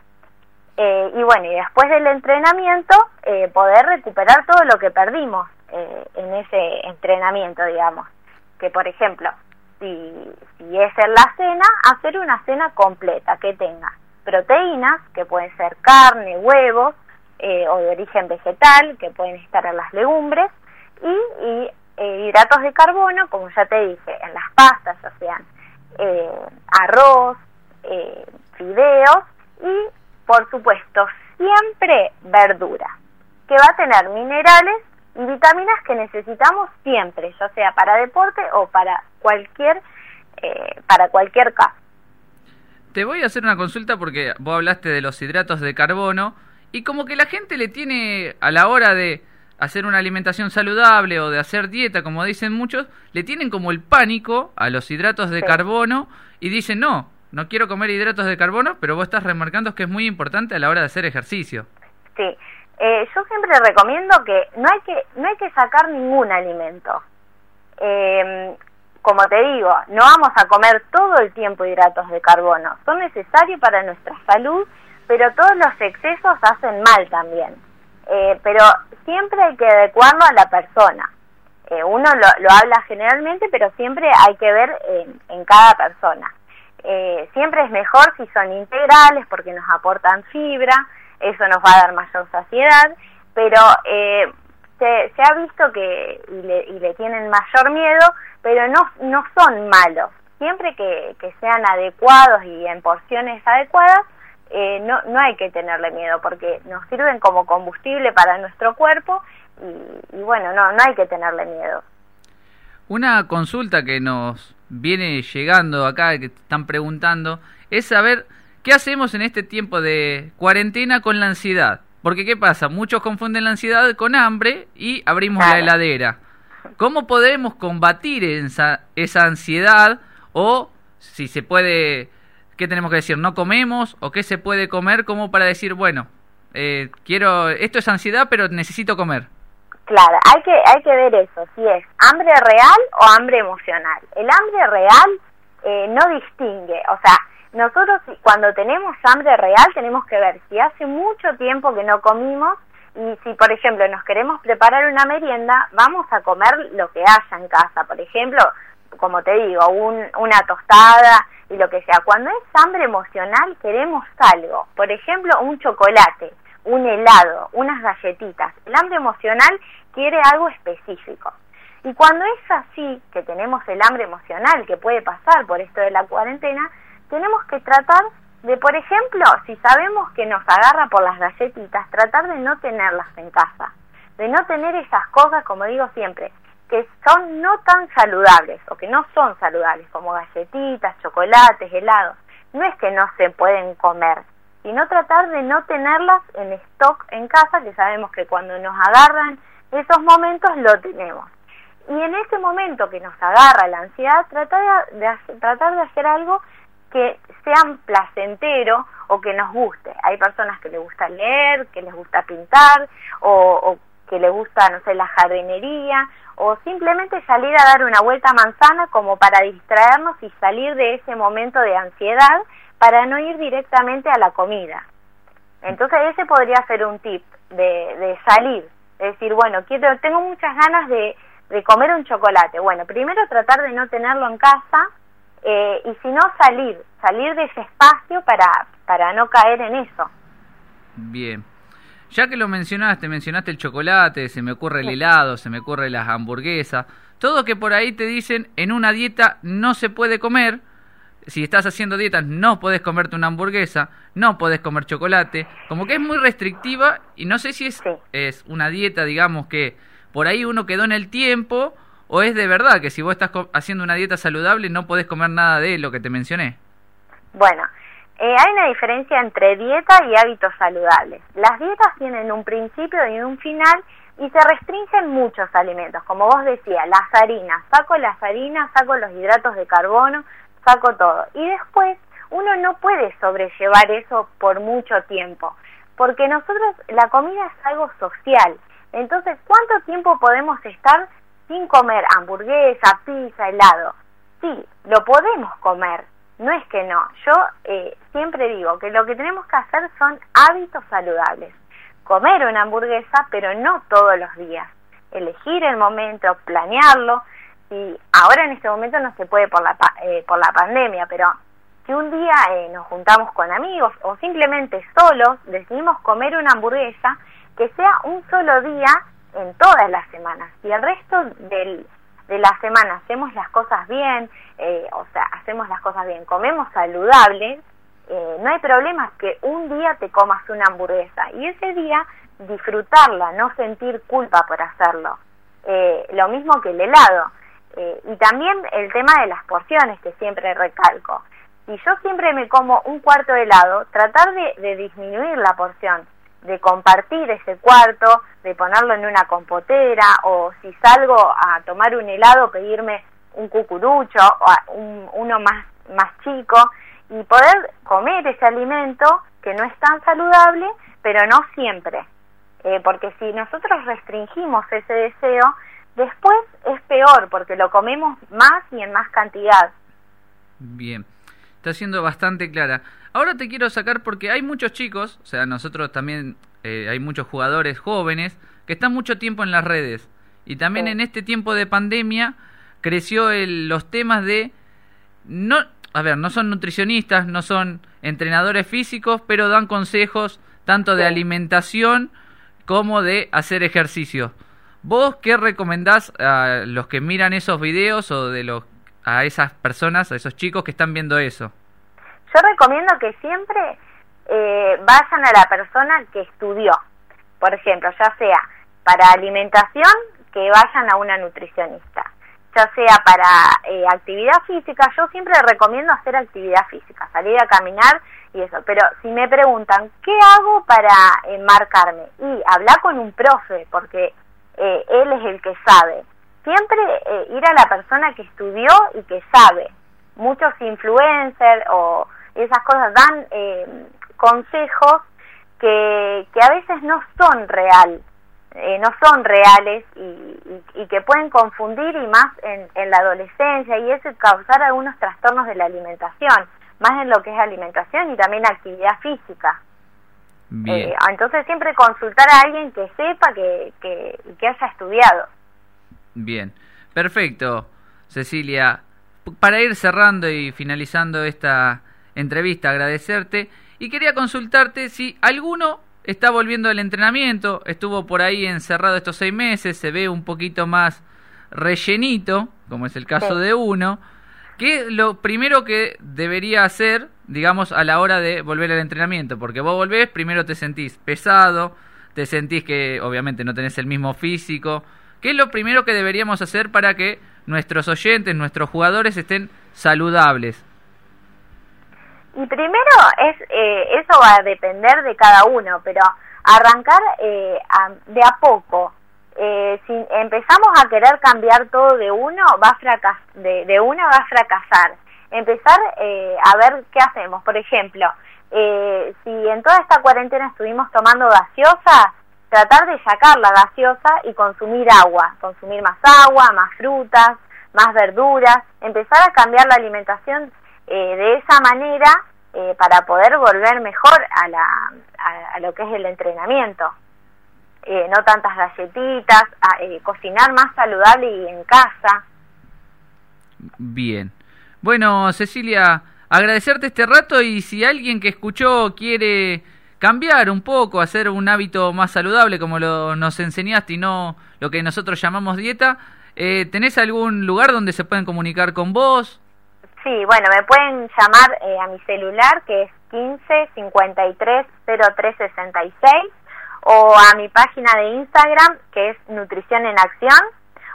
Eh, y bueno, y después del entrenamiento, eh, poder recuperar todo lo que perdimos eh, en ese entrenamiento, digamos. Que por ejemplo, si, si es en la cena, hacer una cena completa que tenga proteínas, que pueden ser carne, huevos, eh, o de origen vegetal, que pueden estar en las legumbres, y, y, eh, hidratos de carbono, como ya te dije, en las pastas, o sean eh, arroz, fideos y, por supuesto, siempre verdura, que va a tener minerales y vitaminas que necesitamos siempre, ya sea para deporte o para cualquier eh, para cualquier caso. Te voy a hacer una consulta porque vos hablaste de los hidratos de carbono y como que la gente le tiene a la hora de hacer una alimentación saludable o de hacer dieta, como dicen muchos, le tienen como el pánico a los hidratos de Sí. carbono y dicen, no, no quiero comer hidratos de carbono, pero vos estás remarcando que es muy importante a la hora de hacer ejercicio. Sí, Eh, yo siempre recomiendo que no hay que no hay que sacar ningún alimento. Eh, como te digo, no vamos a comer todo el tiempo hidratos de carbono. Son necesarios para nuestra salud, pero todos los excesos hacen mal también. Eh, pero siempre hay que adecuarlo a la persona. Eh, uno lo, lo habla generalmente, pero siempre hay que ver en, en cada persona. Eh, siempre es mejor si son integrales porque nos aportan fibra, eso nos va a dar mayor saciedad, pero eh, se, ha visto que y le, y le tienen mayor miedo, pero no, no son malos. Siempre que, que sean adecuados y en porciones adecuadas, eh, no, no hay que tenerle miedo porque nos sirven como combustible para nuestro cuerpo y, y bueno, no, no hay que tenerle miedo. Una consulta que nos viene llegando acá, que están preguntando, es saber qué hacemos en este tiempo de cuarentena con la ansiedad. Porque ¿qué pasa? Muchos confunden la ansiedad con hambre y abrimos la heladera. ¿Cómo podemos combatir esa, esa ansiedad? O si se puede, ¿qué tenemos que decir? ¿No comemos? ¿O qué se puede comer como para decir, bueno, eh, quiero, esto es ansiedad, pero necesito comer? Claro, hay que, hay que ver eso, si es hambre real o hambre emocional. El hambre real eh, no distingue, o sea, nosotros cuando tenemos hambre real tenemos que ver si hace mucho tiempo que no comimos y si, por ejemplo, nos queremos preparar una merienda, vamos a comer lo que haya en casa. Por ejemplo, como te digo, un- una tostada y lo que sea. Cuando es hambre emocional queremos algo, por ejemplo, un chocolate, un helado, unas galletitas. El hambre emocional quiere algo específico. Y cuando es así, que tenemos el hambre emocional que puede pasar por esto de la cuarentena, tenemos que tratar de, por ejemplo, si sabemos que nos agarra por las galletitas, tratar de no tenerlas en casa, de no tener esas cosas, como digo siempre, que son no tan saludables o que no son saludables, como galletitas, chocolates, helados. No es que no se pueden comer, sino tratar de no tenerlas en stock en casa, que sabemos que cuando nos agarran esos momentos lo tenemos. Y en ese momento que nos agarra la ansiedad, tratar de, de tratar de hacer algo que sea placentero o que nos guste. Hay personas que les gusta leer, que les gusta pintar o, o que les gusta, no sé, la jardinería o simplemente salir a dar una vuelta a manzana como para distraernos y salir de ese momento de ansiedad para no ir directamente a la comida. Entonces ese podría ser un tip de, de salir, de decir, bueno, quiero, tengo muchas ganas de, de comer un chocolate. Bueno, primero tratar de no tenerlo en casa eh, y si no salir, salir de ese espacio para, para no caer en eso. Bien. Ya que lo mencionaste, mencionaste el chocolate, se me ocurre el helado, se me ocurre las hamburguesas, todo que por ahí te dicen en una dieta no se puede comer. Si estás haciendo dietas no podés comerte una hamburguesa, no podés comer chocolate, como que es muy restrictiva y no sé si es, Sí. es una dieta, digamos, que por ahí uno quedó en el tiempo o es de verdad que si vos estás haciendo una dieta saludable no podés comer nada de lo que te mencioné. Bueno, eh, hay una diferencia entre dieta y hábitos saludables. Las dietas tienen un principio y un final y se restringen muchos alimentos, como vos decías, las harinas, saco las harinas, saco los hidratos de carbono, saco todo. Y después uno no puede sobrellevar eso por mucho tiempo, porque nosotros la comida es algo social. Entonces, ¿cuánto tiempo podemos estar sin comer hamburguesa, pizza, helado? Sí, lo podemos comer, no es que no. Yo eh, siempre digo que lo que tenemos que hacer son hábitos saludables. Comer una hamburguesa, pero no todos los días. Elegir el momento, planearlo. Y ahora en este momento no se puede por la, eh, por la pandemia, pero si un día eh, nos juntamos con amigos o simplemente solos decidimos comer una hamburguesa, que sea un solo día en todas las semanas. Y el resto del, de la semana hacemos las cosas bien, eh, o sea, hacemos las cosas bien, comemos saludable, eh, no hay problema que un día te comas una hamburguesa y ese día disfrutarla, no sentir culpa por hacerlo. Eh, lo mismo que el helado. Eh, y también el tema de las porciones que siempre recalco. Si yo siempre me como un cuarto de helado, tratar de, de disminuir la porción, de compartir ese cuarto, de ponerlo en una compotera o si salgo a tomar un helado pedirme un cucurucho o un- uno más, más chico y poder comer ese alimento que no es tan saludable, pero no siempre. Eh, porque si nosotros restringimos ese deseo, después es peor porque lo comemos más y en más cantidad. Bien, está siendo bastante clara. Ahora te quiero sacar porque hay muchos chicos, o sea, nosotros también eh, hay muchos jugadores jóvenes que están mucho tiempo en las redes. Y también Sí. en este tiempo de pandemia creció el- los temas de... no A ver, no son nutricionistas, no son entrenadores físicos, pero dan consejos tanto de Sí. alimentación como de hacer ejercicio. ¿Vos qué recomendás a los que miran esos videos o de los a esas personas, a esos chicos que están viendo eso? Yo recomiendo que siempre eh, vayan a la persona que estudió. Por ejemplo, ya sea para alimentación, que vayan a una nutricionista. Ya sea para eh, actividad física, yo siempre recomiendo hacer actividad física, salir a caminar y eso. Pero si me preguntan, ¿qué hago para enmarcarme? Y hablar con un profe, porque eh, él es el que sabe. Siempre eh, ir a la persona que estudió y que sabe. Muchos influencers o esas cosas dan eh, consejos que, que a veces no son real, eh, no son reales y, y- y que pueden confundir y más en, en la adolescencia y eso causar algunos trastornos de la alimentación, más en lo que es alimentación y también actividad física. Eh, entonces siempre consultar a alguien que sepa que, que, que haya estudiado. Bien, perfecto, Cecilia. Para ir cerrando y finalizando esta entrevista, agradecerte y quería consultarte si alguno está volviendo al entrenamiento, estuvo por ahí encerrado estos seis meses, se ve un poquito más rellenito, como es el caso Sí. de uno. ¿Qué es lo primero que debería hacer, digamos, a la hora de volver al entrenamiento? Porque vos volvés, primero te sentís pesado, te sentís que obviamente no tenés el mismo físico. ¿Qué es lo primero que deberíamos hacer para que nuestros oyentes, nuestros jugadores estén saludables? Y primero es eh, eso va a depender de cada uno, pero arrancar eh, de a poco. Eh, si empezamos a querer cambiar todo de uno, va a fracas de, de una va a fracasar. Empezar eh, a ver qué hacemos. Por ejemplo, eh, si en toda esta cuarentena estuvimos tomando gaseosa, tratar de sacar la gaseosa y consumir agua, consumir más agua, más frutas, más verduras, empezar a cambiar la alimentación eh, de esa manera eh, para poder volver mejor a, la, a, lo que es el entrenamiento. Eh, no tantas galletitas, a, eh, cocinar más saludable y en casa. Bien. Bueno, Cecilia, agradecerte este rato y si alguien que escuchó quiere cambiar un poco, hacer un hábito más saludable como lo, nos enseñaste y no lo que nosotros llamamos dieta, eh, ¿tenés algún lugar donde se pueden comunicar con vos? Sí, bueno, me pueden llamar eh, a mi celular que es 15 53 03 66 o a mi página de Instagram que es Nutrición en Acción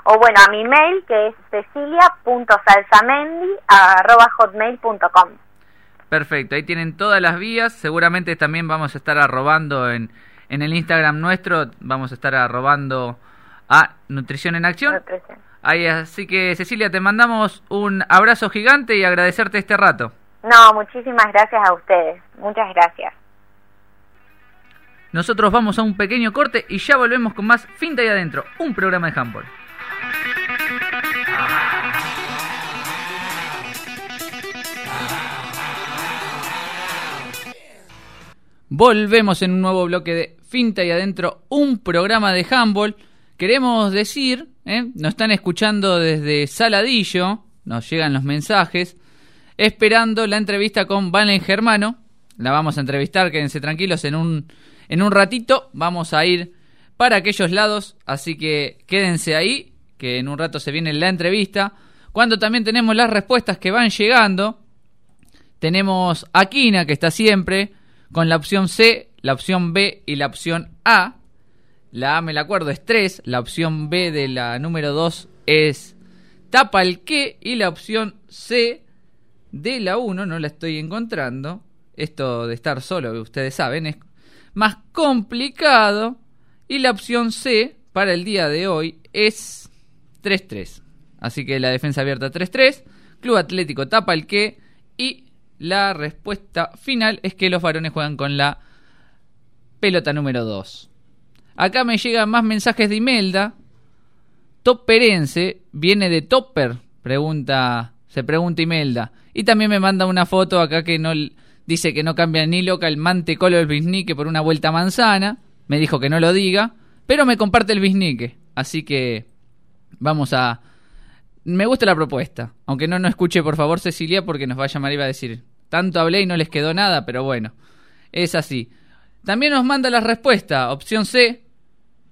o bueno, a mi mail que es cecilia.salsamendi.hotmail.com Perfecto, ahí tienen todas las vías. Seguramente también vamos a estar arrobando en, en el Instagram nuestro, vamos a estar arrobando a Nutrición en Acción. Nutrición. Ahí, así que Cecilia, te mandamos un abrazo gigante y agradecerte este rato. No, muchísimas gracias a ustedes. Muchas gracias. Nosotros vamos a un pequeño corte y ya volvemos con más Finta y Adentro, un programa de handball. Volvemos en un nuevo bloque de Finta y Adentro, un programa de handball. Queremos decir, ¿eh? nos están escuchando desde Saladillo, nos llegan los mensajes, esperando la entrevista con Valen Germano. La vamos a entrevistar, quédense tranquilos, en un, en un ratito vamos a ir para aquellos lados, así que quédense ahí, que en un rato se viene la entrevista, cuando también tenemos las respuestas que van llegando. Tenemos a Kina, que está siempre, con la opción C, la opción B y la opción A. La A me la acuerdo es 3, la opción B de la número 2 es tapa el que y la opción C de la 1 no la estoy encontrando. Esto de estar solo, ustedes saben, es más complicado. Y la opción C para el día de hoy es 3-3. Así que la defensa abierta 3-3. Club Atlético tapa el que. Y la respuesta final es que los varones juegan con la pelota número 2. Acá me llegan más mensajes de Imelda. Topperense viene de Topper, pregunta, se pregunta Imelda. Y también me manda una foto acá que no dice que no cambia ni loca el mantecolo del bisnique por una vuelta manzana. Me dijo que no lo diga, pero me comparte el bisnique. Así que vamos a me gusta la propuesta, aunque no nos escuche por favor Cecilia porque nos va a llamar y va a decir, tanto hablé y no les quedó nada, pero bueno, es así. También nos manda la respuesta, opción C,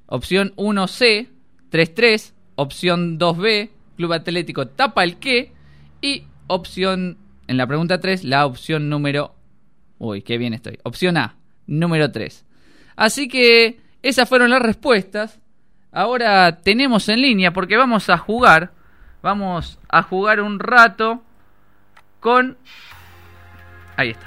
opción 1C, 3-3, opción 2B, Club Atlético tapa el que, y opción, en la pregunta 3, la opción número, uy, qué bien estoy, opción A, número 3. Así que esas fueron las respuestas. Ahora tenemos en línea porque vamos a jugar, vamos a jugar un rato con... Ahí está.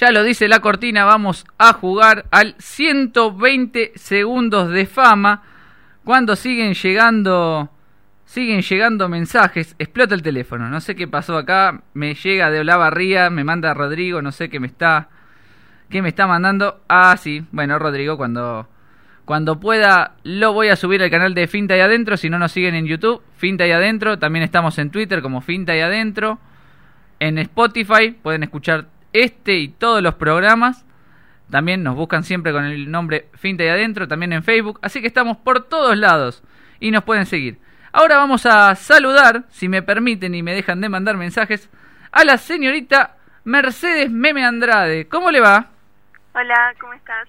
Ya lo dice la cortina, vamos a jugar al 120 segundos de fama. Cuando siguen llegando siguen llegando mensajes, explota el teléfono. No sé qué pasó acá, me llega de Olavarría, me manda Rodrigo, no sé qué me está qué me está mandando. Ah, sí, bueno, Rodrigo cuando cuando pueda lo voy a subir al canal de Finta y Adentro, si no nos siguen en YouTube, Finta y Adentro, también estamos en Twitter como Finta y Adentro. En Spotify pueden escuchar este y todos los programas. También nos buscan siempre con el nombre Finta y Adentro, también en Facebook. Así que estamos por todos lados y nos pueden seguir. Ahora vamos a saludar, si me permiten y me dejan de mandar mensajes, a la señorita Mercedes Meme Andrade. ¿Cómo le va? Hola, ¿cómo estás?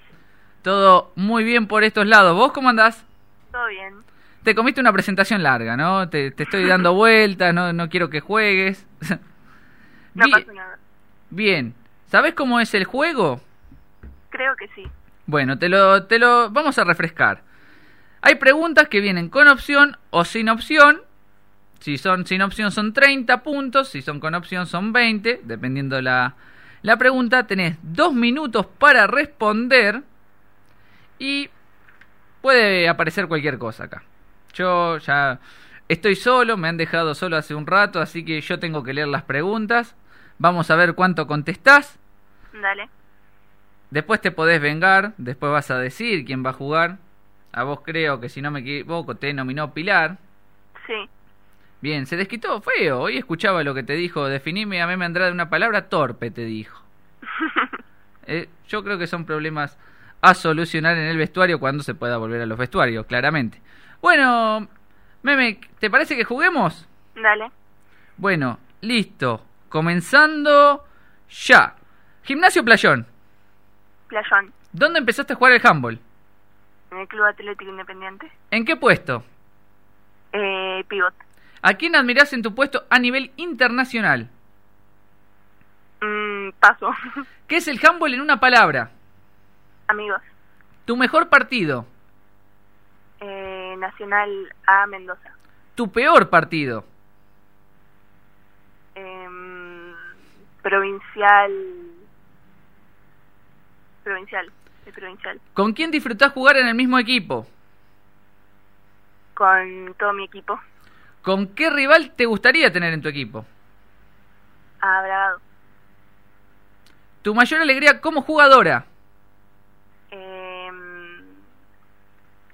Todo muy bien por estos lados. ¿Vos cómo andás? ¿Todo bien? Te comiste una presentación larga, ¿no? Te, te estoy dando vueltas, no, no quiero que juegues. No Bien- pasa nada. Bien. ¿Sabés cómo es el juego? Creo que sí. Bueno, te lo, te lo vamos a refrescar. Hay preguntas que vienen con opción o sin opción. Si son sin opción son 30 puntos, si son con opción son 20, dependiendo la, la pregunta. Tenés dos minutos para responder y puede aparecer cualquier cosa acá. Yo ya estoy solo, me han dejado solo hace un rato, así que yo tengo que leer las preguntas. Vamos a ver cuánto contestás. Dale. Después te podés vengar, después vas a decir quién va a jugar. A vos creo que si no me equivoco te nominó Pilar. Sí. Bien, se desquitó feo. Hoy escuchaba lo que te dijo. Definime a Meme Andrade una palabra torpe, te dijo. Eh, yo creo que son problemas a solucionar en el vestuario cuando se pueda volver a los vestuarios, claramente. Bueno, Meme, ¿te parece que juguemos? Dale. Bueno, listo. Comenzando ya. Gimnasio Playón. Playón. ¿Dónde empezaste a jugar el handball? En el Club Atlético Independiente. ¿En qué puesto? Eh, pivot. ¿A quién admirás en tu puesto a nivel internacional? Mm, paso. ¿Qué es el handball en una palabra? Amigos. Tu mejor partido. Eh, Nacional A Mendoza. Tu peor partido. Em, provincial. Provincial. Provincial. ¿Con quién disfrutás jugar en el mismo equipo? Con todo mi equipo. ¿Con qué rival te gustaría tener en tu equipo? A Bragado. Tu mayor alegría como jugadora. Em,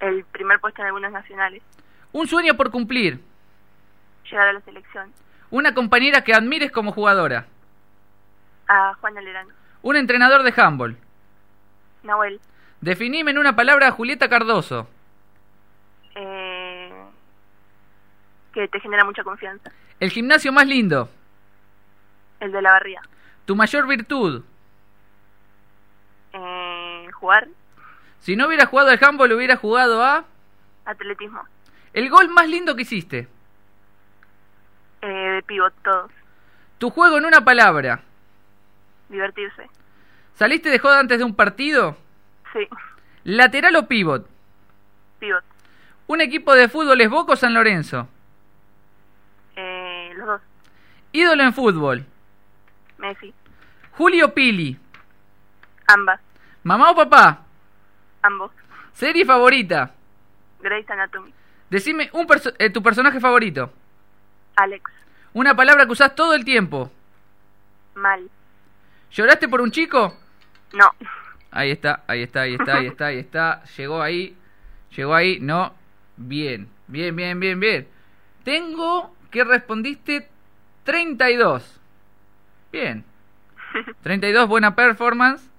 el primer puesto en algunos nacionales. Un sueño por cumplir. Llegar a la selección. Una compañera que admires como jugadora. A Juan Alerán. Un entrenador de handball. Nahuel. Definime en una palabra a Julieta Cardoso. Eh, que te genera mucha confianza. El gimnasio más lindo. El de la barría. Tu mayor virtud. Eh, jugar. Si no hubieras jugado al handball, hubieras jugado a... Atletismo. El gol más lindo que hiciste. Eh, de pivot, todos. Tu juego en una palabra. Divertirse. ¿Saliste de joda antes de un partido? Sí. ¿Lateral o pivot? Pivot. ¿Un equipo de fútbol es Boca o San Lorenzo? Ídolo en fútbol. Messi. Julio Pili. Ambas. Mamá o papá. Ambos. Serie favorita. Grey's Anatomy. Decime un perso- eh, tu personaje favorito. Alex. Una palabra que usás todo el tiempo. Mal. ¿Lloraste por un chico? No. Ahí está, ahí está, ahí está, ahí está, ahí está. Llegó ahí. Llegó ahí. No. Bien, bien, bien, bien, bien. Tengo que respondiste 32. Bien. 32, buena performance.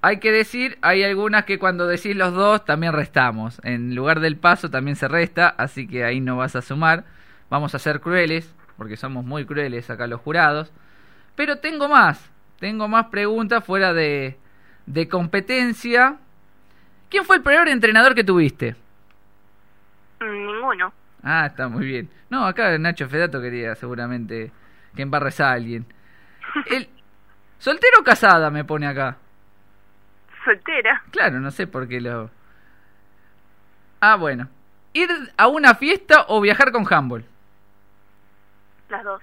Hay que decir, hay algunas que cuando decís los dos también restamos. En lugar del paso también se resta, así que ahí no vas a sumar. Vamos a ser crueles, porque somos muy crueles acá los jurados. Pero tengo más, tengo más preguntas fuera de, de competencia. ¿Quién fue el peor entrenador que tuviste? Mm, Ninguno. Ah, está muy bien. No, acá Nacho Fedato quería seguramente que embarres a alguien. El, ¿Soltero o casada me pone acá? Soltera. Claro, no sé por qué lo... Ah, bueno. ¿Ir a una fiesta o viajar con handball? Las dos.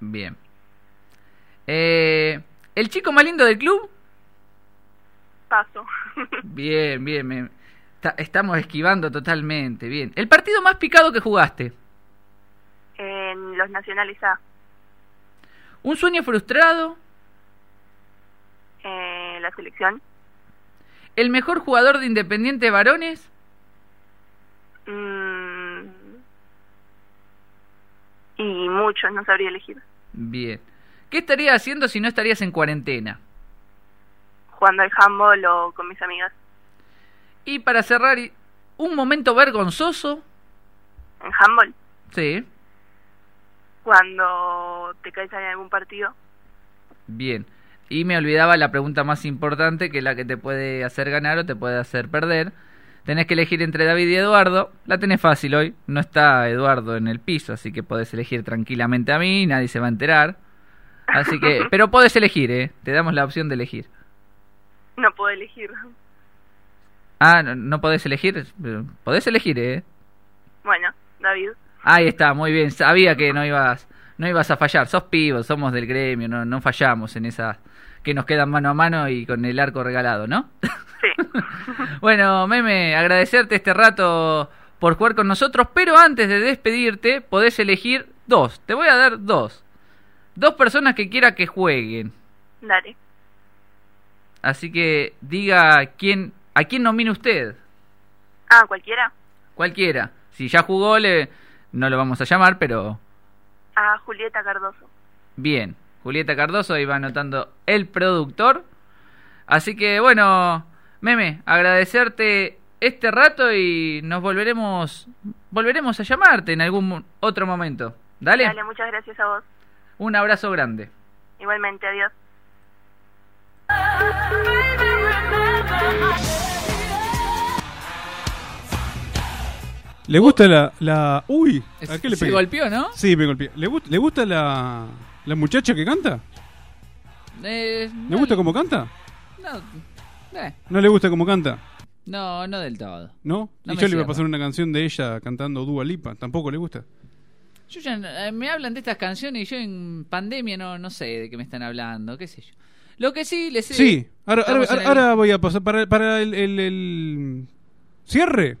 Bien. Eh, ¿El chico más lindo del club? Paso. Bien, bien. ta- estamos esquivando totalmente. Bien. ¿El partido más picado que jugaste? en los nacionales A. ¿Un sueño frustrado? Eh, la selección. ¿El mejor jugador de Independiente varones? Mm, y muchos, no sabría elegir. Bien. ¿Qué estarías haciendo si no estarías en cuarentena? Jugando al handball o con mis amigas. Y para cerrar, ¿un momento vergonzoso? En handball. Sí. Cuando te caes en algún partido. Bien. Y me olvidaba la pregunta más importante, que es la que te puede hacer ganar o te puede hacer perder. Tenés que elegir entre David y Eduardo. La tenés fácil hoy. No está Eduardo en el piso, así que podés elegir tranquilamente a mí, nadie se va a enterar. Así que, pero podés elegir, ¿eh? Te damos la opción de elegir. No puedo elegir. Ah, no, no podés elegir. Pero Podés elegir, ¿eh? Bueno, David. Ahí está, muy bien. Sabía que no ibas, no ibas a fallar. Sos pibos, somos del gremio, no, no fallamos en esas que nos quedan mano a mano y con el arco regalado, ¿no? Sí. Bueno, Meme, agradecerte este rato por jugar con nosotros, pero antes de despedirte, podés elegir dos. Te voy a dar dos. Dos personas que quiera que jueguen. Dale. Así que diga quién, a quién nomina usted. Ah, cualquiera. Cualquiera. Si ya jugó, le, no lo vamos a llamar, pero A Julieta Cardoso. bien. Julieta Cardoso ahí va anotando el productor. Así que bueno, Meme, agradecerte este rato y nos volveremos volveremos a llamarte en algún otro momento. Dale, Dale, muchas gracias a vos. Un abrazo grande. Igualmente, adiós. ¿Le gusta la, la... Uy, ¿a qué le Se pegué? golpeó, ¿no? Sí, me golpeé. ¿Le, gust- ¿Le gusta la, la muchacha que canta? Eh, ¿Le no, gusta cómo canta? No, eh, ¿No le gusta cómo canta? no, no del todo. ¿No? No y me yo le iba a pasar una canción de ella cantando Dua Lipa. ¿Tampoco le gusta? Yo ya, eh, me hablan de estas canciones y yo en pandemia no, no sé de qué me están hablando, qué sé yo. Lo que sí, les Sí, ahora, ahora, el- ahora voy a pasar para, para el, el- el cierre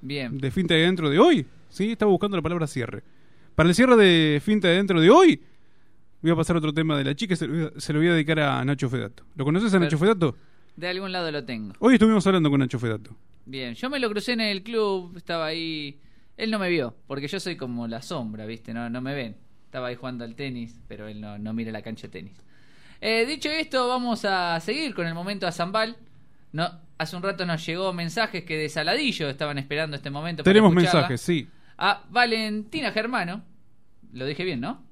Bien. de Finta de Dentro de hoy. Sí, estaba buscando la palabra cierre. Para el cierre de Finta de Dentro de hoy, voy a pasar otro tema de la chica. Se a, se lo voy a dedicar a Nacho Fedato. ¿Lo conoces a Nacho. Fedato? De algún lado lo tengo. Hoy estuvimos hablando con Nacho Fedato. Bien, yo me lo crucé en el club, estaba ahí. Él no me vio, porque yo soy como la sombra, ¿viste? No, no me ven. Estaba ahí jugando al tenis, pero él no, no mira la cancha de tenis. Eh, dicho esto, vamos a seguir con el momento a Zambal. No, hace un rato nos llegó mensajes que de Saladillo estaban esperando este momento. Tenemos mensajes, sí. A Valentina Germano. Lo dije bien, ¿no?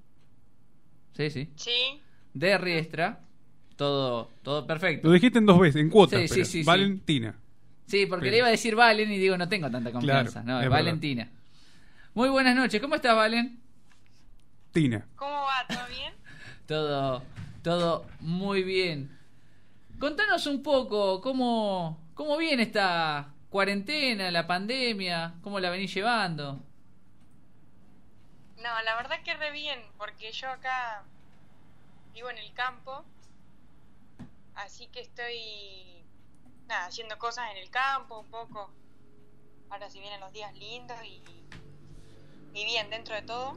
Sí, sí. Sí. De Riestra. Todo, todo perfecto. Lo dijiste en dos veces, en cuotas. Sí, sí, sí, sí. Valentina. Sí, porque le iba a decir Valen y digo, no tengo tanta confianza. Claro, no, es verdad. Muy buenas noches, ¿cómo estás, Valen? Tina. ¿Cómo va? ¿Todo bien? Todo, todo muy bien. Contanos un poco cómo, cómo viene esta cuarentena, la pandemia, cómo la venís llevando. No, la verdad que re bien, porque yo acá vivo en el campo, así que estoy nada, haciendo cosas en el campo un poco. Ahora si vienen los días lindos y, y bien dentro de todo.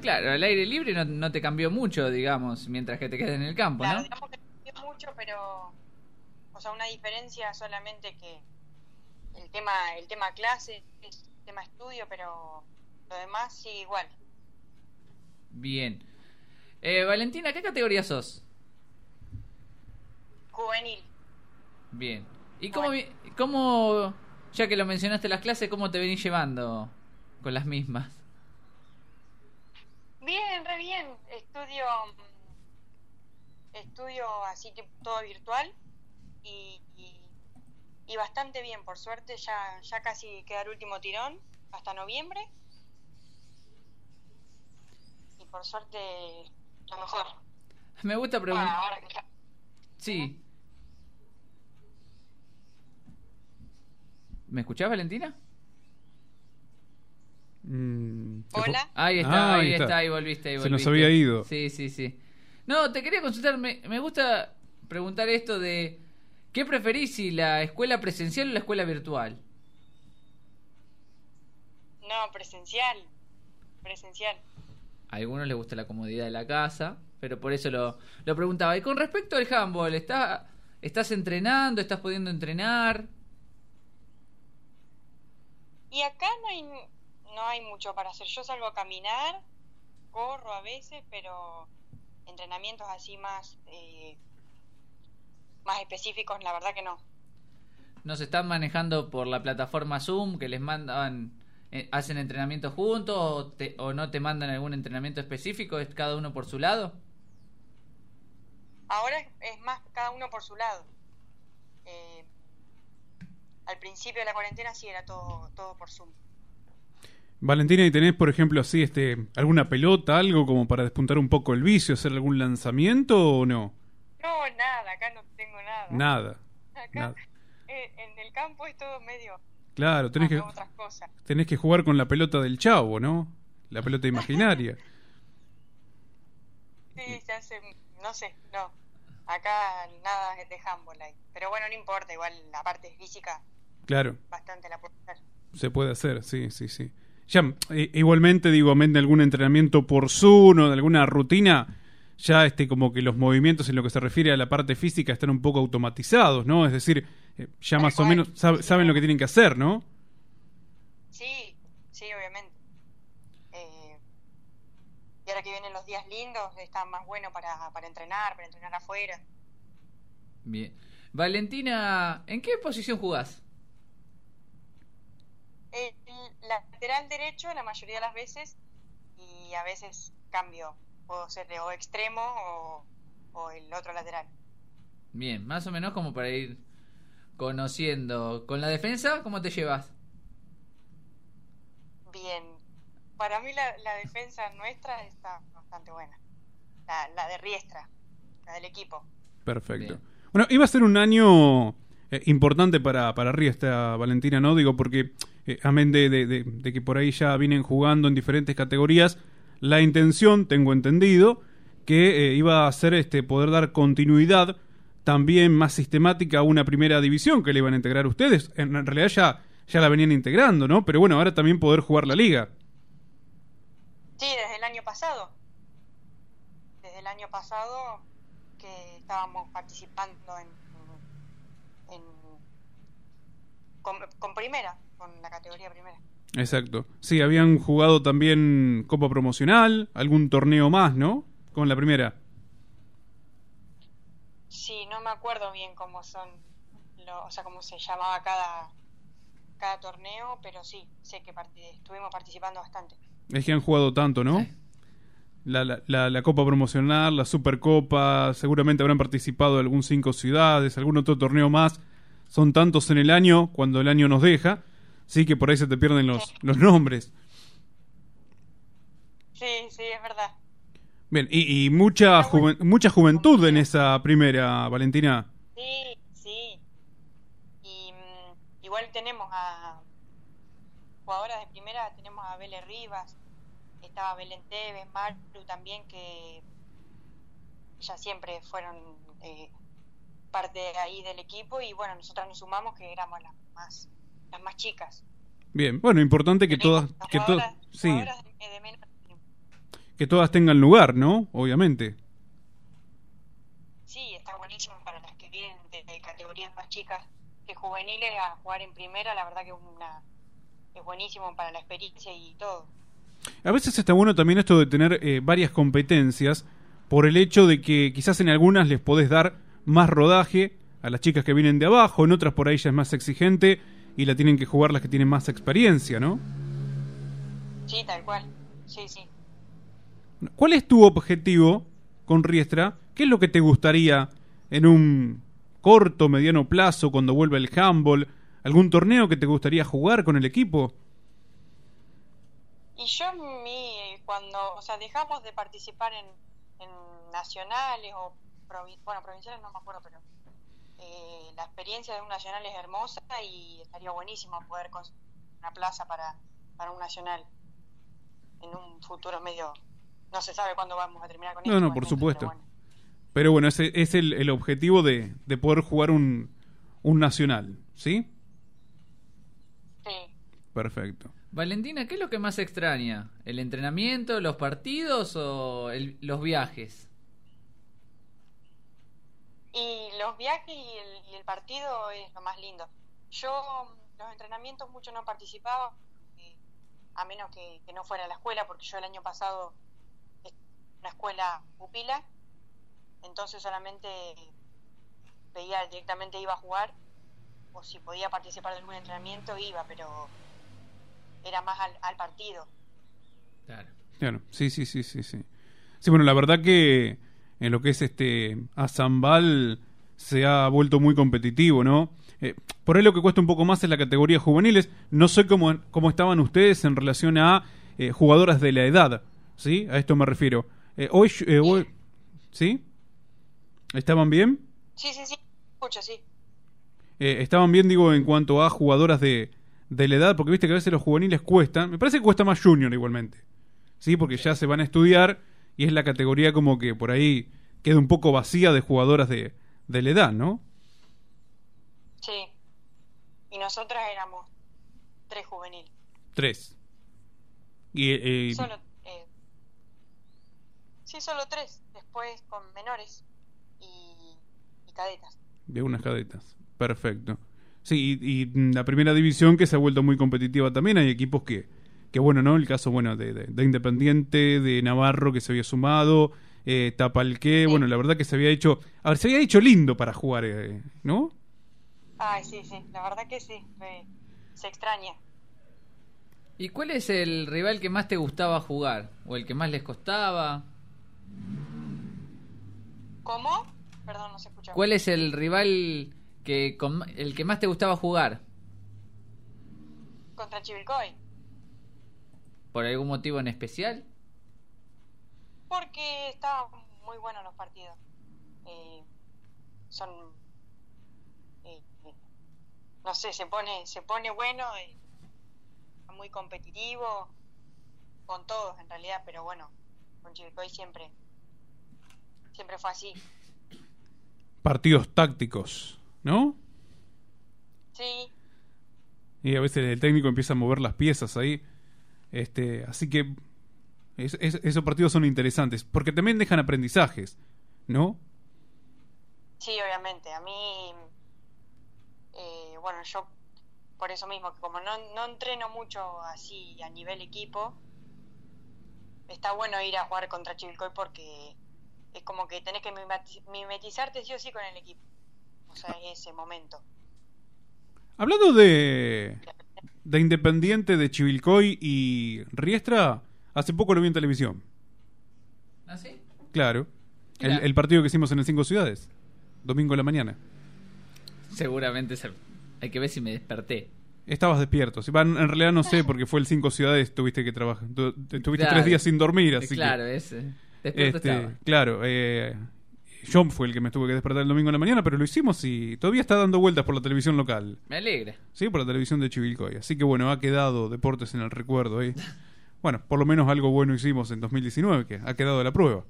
Claro, al aire libre no, no te cambió mucho, digamos, mientras que te quedes en el campo, Claro, ¿no? digamos que no cambió mucho, pero o sea, una diferencia solamente que el tema el tema clase, el tema estudio, pero lo demás sigue igual. Bien. Eh, Valentina, ¿qué categoría sos? Juvenil. Bien. ¿Y cómo, cómo, ya que lo mencionaste las clases, cómo te venís llevando con las mismas? Bien, re bien. Estudio mm, estudio así que todo virtual y, y, y bastante bien, por suerte ya ya casi queda el último tirón hasta noviembre. Y por suerte lo mejor. Me gusta preguntar. ahora Sí. ¿Me escuchás, Valentina? Mm, Hola. Ahí está, Ah, ahí, ahí está. está. ahí volviste, ahí Se nos había ido. Sí, sí, sí. No, te quería consultar, me, me gusta preguntar esto de ¿qué preferís si la escuela presencial o la escuela virtual? No, presencial. Presencial. A algunos les gusta la comodidad de la casa, pero por eso lo, lo preguntaba. Y con respecto al handball, ¿está, ¿estás entrenando? ¿Estás pudiendo entrenar? Y acá no hay, no hay mucho para hacer. Yo salgo a caminar, corro a veces, pero entrenamientos así más, eh, más específicos, la verdad que no. ¿Nos están manejando por la plataforma Zoom que les mandan, eh, hacen entrenamiento juntos o, te- o no te mandan algún entrenamiento específico? ¿Es cada uno por su lado? Ahora es, es más cada uno por su lado. Eh, al principio de la cuarentena sí era todo, todo por Zoom. Valentina, ¿y tenés, por ejemplo, así, este, alguna pelota, algo como para despuntar un poco el vicio, hacer algún lanzamiento o no? No, nada, acá no tengo nada. Nada. Acá nada. eh, en el campo es todo medio Claro, tenés que, otras cosas. tenés que jugar con la pelota del chavo, ¿no? La pelota imaginaria. Sí, se hace, no sé, no. Acá nada de handball ahí. Pero bueno, no importa, igual la parte física Claro, bastante la puedo hacer. se puede hacer, sí, sí, sí. Ya, eh, igualmente, digo, amén de algún entrenamiento por Zoom o de alguna rutina, ya este, como que los movimientos en lo que se refiere a la parte física están un poco automatizados, ¿no? Es decir, eh, ya más o menos sab- saben lo que tienen que hacer, ¿no? Sí, sí, obviamente. Eh, y ahora que vienen los días lindos, está más bueno para, para entrenar, para entrenar afuera. Bien. Valentina, ¿en qué posición jugás? El lateral derecho la mayoría de las veces y a veces cambio. Puedo ser de o extremo o, o el otro lateral. Bien, más o menos como para ir conociendo. ¿Con la defensa cómo te llevas? Bien. Para mí la, la defensa nuestra está bastante buena. La, la de Riestra, la del equipo. Perfecto. Bien. Bueno, iba a ser un año eh, importante para, para Riesta, Valentina, ¿no? Digo, porque, eh, amén de, que por ahí ya vienen jugando en diferentes categorías, la intención, tengo entendido, que eh, iba a ser este, poder dar continuidad también más sistemática a una primera división que le iban a integrar ustedes. En, realidad ya, ya la venían integrando, ¿no? Pero bueno, ahora también poder jugar la liga. Sí, desde el año pasado. Desde el año pasado que estábamos participando en, en con primera, con la categoría primera. Exacto. Sí, habían jugado también Copa Promocional, algún torneo más, ¿no? Con la primera. Sí, no me acuerdo bien cómo son, lo, o sea, cómo se llamaba cada cada torneo, pero sí, sé que parti- estuvimos participando bastante. Es que han jugado tanto, ¿no? Sí. La, la, la, la Copa Promocional, la Supercopa, seguramente habrán participado de algún cinco ciudades, algún otro torneo más. Son tantos en el año, cuando el año nos deja, sí que por ahí se te pierden los, Sí. los nombres. Sí, sí, es verdad. Bien, y, y mucha, juven- mucha juventud en esa primera, Valentina. Sí, sí. Y mm, igual tenemos a, jugadoras de primera tenemos a Vélez Rivas, estaba Belén Tevez, Maru también, que ya siempre fueron eh, parte ahí del equipo y bueno, nosotras nos sumamos que éramos las más, las más chicas. Bien, bueno, importante que todas, que to- sí, de, de que todas tengan lugar, ¿no? Obviamente. Sí, está buenísimo para las que vienen de, de categorías más chicas que juveniles a jugar en primera, la verdad que una, es buenísimo para la experiencia y todo. A veces está bueno también esto de tener eh, varias competencias por el hecho de que quizás en algunas les podés dar más rodaje a las chicas que vienen de abajo, en otras por ahí ya es más exigente y la tienen que jugar las que tienen más experiencia, ¿no? Sí, tal cual. Sí, sí. ¿Cuál es tu objetivo con Riestra? ¿Qué es lo que te gustaría en un corto, mediano plazo cuando vuelva el handball? ¿Algún torneo que te gustaría jugar con el equipo? Y yo, mi, cuando, o sea, dejamos de participar en, en nacionales o, provi- bueno, provinciales no me acuerdo, pero eh, la experiencia de un nacional es hermosa y estaría buenísimo poder conseguir una plaza para, para un nacional en un futuro medio, no se sabe cuándo vamos a terminar con No, esto, no, por igualmente, supuesto. pero bueno. Pero bueno, ese es el, el objetivo de, de poder jugar un, un nacional, ¿sí? Sí. Perfecto. Valentina, ¿qué es lo que más extraña? ¿El entrenamiento, los partidos o el- los viajes? Y los viajes y el, y el partido es lo más lindo. Yo mm, los entrenamientos mucho no participaba, eh, a menos que, que no fuera a la escuela, porque yo el año pasado una escuela pupila, entonces solamente veía directamente iba a jugar, o si podía participar de algún entrenamiento iba, pero era más al, al partido. Claro. Claro, sí, sí, sí, sí, sí. Sí, bueno, la verdad que en lo que es este Azambal se ha vuelto muy competitivo, ¿no? Eh, por ahí lo que cuesta un poco más es la categoría juveniles. No sé cómo, cómo estaban ustedes en relación a eh, jugadoras de la edad, ¿sí? A esto me refiero. Eh, hoy, hoy- ¿sí? ¿Estaban bien? Sí, sí, sí, escucho, sí. Estaban bien, digo, en cuanto a jugadoras de, de la edad, porque viste que a veces los juveniles cuestan. Me parece que cuesta más junior igualmente. Sí, porque ya se van a estudiar y es la categoría como que por ahí queda un poco vacía de jugadoras de, de la edad, ¿no? Sí. Y nosotras éramos tres juveniles. Tres. Y, eh, Solo, eh, sí, solo tres. Después con menores y, y cadetas. de unas cadetas. Perfecto. Sí, y, y la primera división que se ha vuelto muy competitiva también. Hay equipos que, que bueno, ¿no? El caso, bueno, de, de- de Independiente, de Navarro que se había sumado, eh, Tapalqué, bueno, la verdad que se había hecho... A ver, se había hecho lindo para jugar, eh, ¿no? Ay, sí, sí, la verdad que sí. me- se extraña. ¿Y cuál es el rival que más te gustaba jugar? ¿O el que más les costaba? ¿Cómo? Perdón, no se escuchó. ¿Cuál es el rival que con- el que más te gustaba jugar? Contra Chivilcoy. ¿Por algún motivo en especial? Porque estaban muy buenos los partidos. Eh, son. eh, no sé, se pone, se pone bueno, eh, muy competitivo, con todos en realidad, pero bueno, con Chivilcoy siempre, siempre fue así. Partidos tácticos, ¿no? Sí, Y a veces el técnico empieza a mover las piezas ahí. Este, así que es- es- esos partidos son interesantes, porque también dejan aprendizajes, ¿no? sí, obviamente. A mí, eh, bueno, yo por eso mismo, que como no, no entreno mucho así a nivel equipo, está bueno ir a jugar contra Chivilcoy porque es como que tenés que mimetizarte sí o sí con el equipo. O sea, en ese momento. Hablando de, de Independiente, de Chivilcoy y Riestra, hace poco lo vi en televisión. ¿Ah, sí? Claro. El, Claro. el partido que hicimos en el Cinco Ciudades. Domingo en la mañana. Seguramente se- hay que ver si me desperté. Estabas despierto. Si van- en realidad no sé, porque fue el Cinco Ciudades, tuviste que trabajar. tu- Estuviste Claro. tres días sin dormir, así claro, que... es. eh, Despierto Este, claro, eh, yo fue el que me tuve que despertar el domingo en la mañana, pero lo hicimos y todavía está dando vueltas por la televisión local. Me alegra. Sí, por la televisión de Chivilcoy. Así que bueno, ha quedado Deportes en el recuerdo ahí. Bueno, por lo menos algo bueno hicimos en 2019, que ha quedado de la prueba.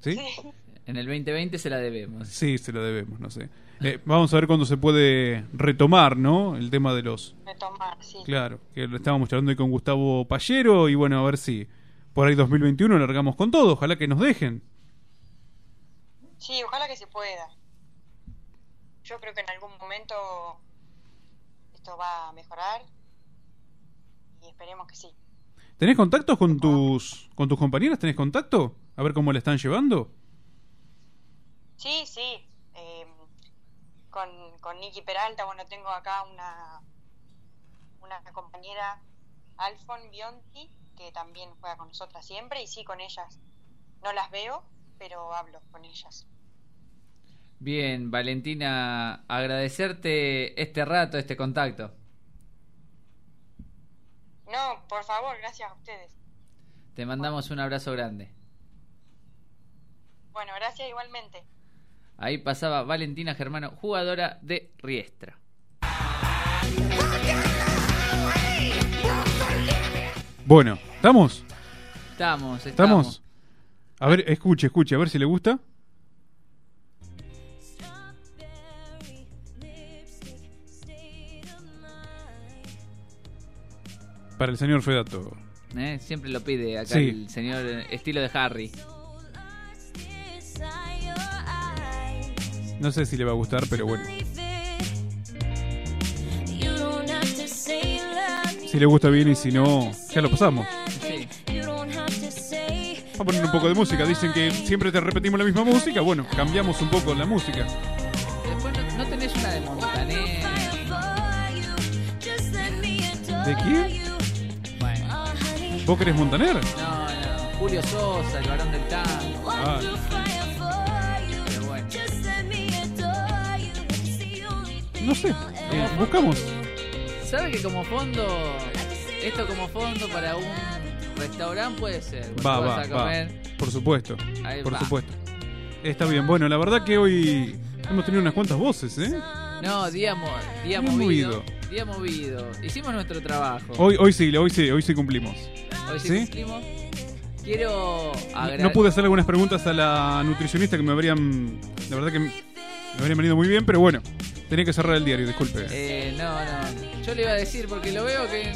¿Sí? En el 2020 se la debemos. Sí, se lo debemos, no sé. Eh, vamos a ver cuándo se puede retomar, ¿no? El tema de los... Retomar, sí. Claro, que lo estábamos charlando hoy con Gustavo Pallero y bueno, a ver si por ahí 2021 largamos con todo. Ojalá que nos dejen. Sí, ojalá que se pueda. Yo creo que en algún momento esto va a mejorar y esperemos que sí. ¿Tenés contactos con tus con tus compañeras? ¿Tenés contacto? A ver cómo le están llevando. Sí, sí. eh, con, con Nicky Peralta, bueno, tengo acá una, una compañera, Alfon Bionti, que también juega con nosotras siempre, y sí, con ellas. No las veo, pero hablo con ellas. Bien, Valentina, agradecerte este rato, este contacto. No, por favor, gracias a ustedes. Te mandamos un abrazo grande. Bueno, gracias igualmente. Ahí pasaba Valentina Germano, jugadora de Riestra. Bueno, ¿estamos? Estamos, estamos. ¿Estamos? A ver, escuche, escuche, a ver si le gusta. Para el señor Fedato. ¿Eh? Siempre lo pide acá Sí. el señor eh, estilo de Harry. No sé si le va a gustar, pero bueno. Si le gusta bien y si no, ya lo pasamos. A poner un poco de música. Dicen que siempre te repetimos la misma música. Bueno, cambiamos un poco la música. Después no, no tenés una de Montaner. ¿De quién? Bueno, ¿Vos querés Montaner? no, no. Julio Sosa, el varón del tango. Ah, Pero bueno. no sé. Eh, buscamos. ¿Sabe que como fondo, esto como fondo para un restaurante puede ser? Cuando Va, vas va, a va. comer, Por supuesto. Ahí Por va. supuesto. Está bien. Bueno, la verdad que hoy hemos tenido unas cuantas voces, ¿eh? No, día, mo- día movido. movido. Día movido. Hicimos nuestro trabajo. Hoy, hoy sí, hoy sí, hoy sí cumplimos. Hoy sí, ¿Sí? cumplimos. Quiero agradecer. No pude hacer algunas preguntas a la nutricionista que me habrían. La verdad que me habrían venido muy bien, pero bueno, tenía que cerrar el diario, disculpe. Eh, no, no. Yo le iba a decir porque lo veo que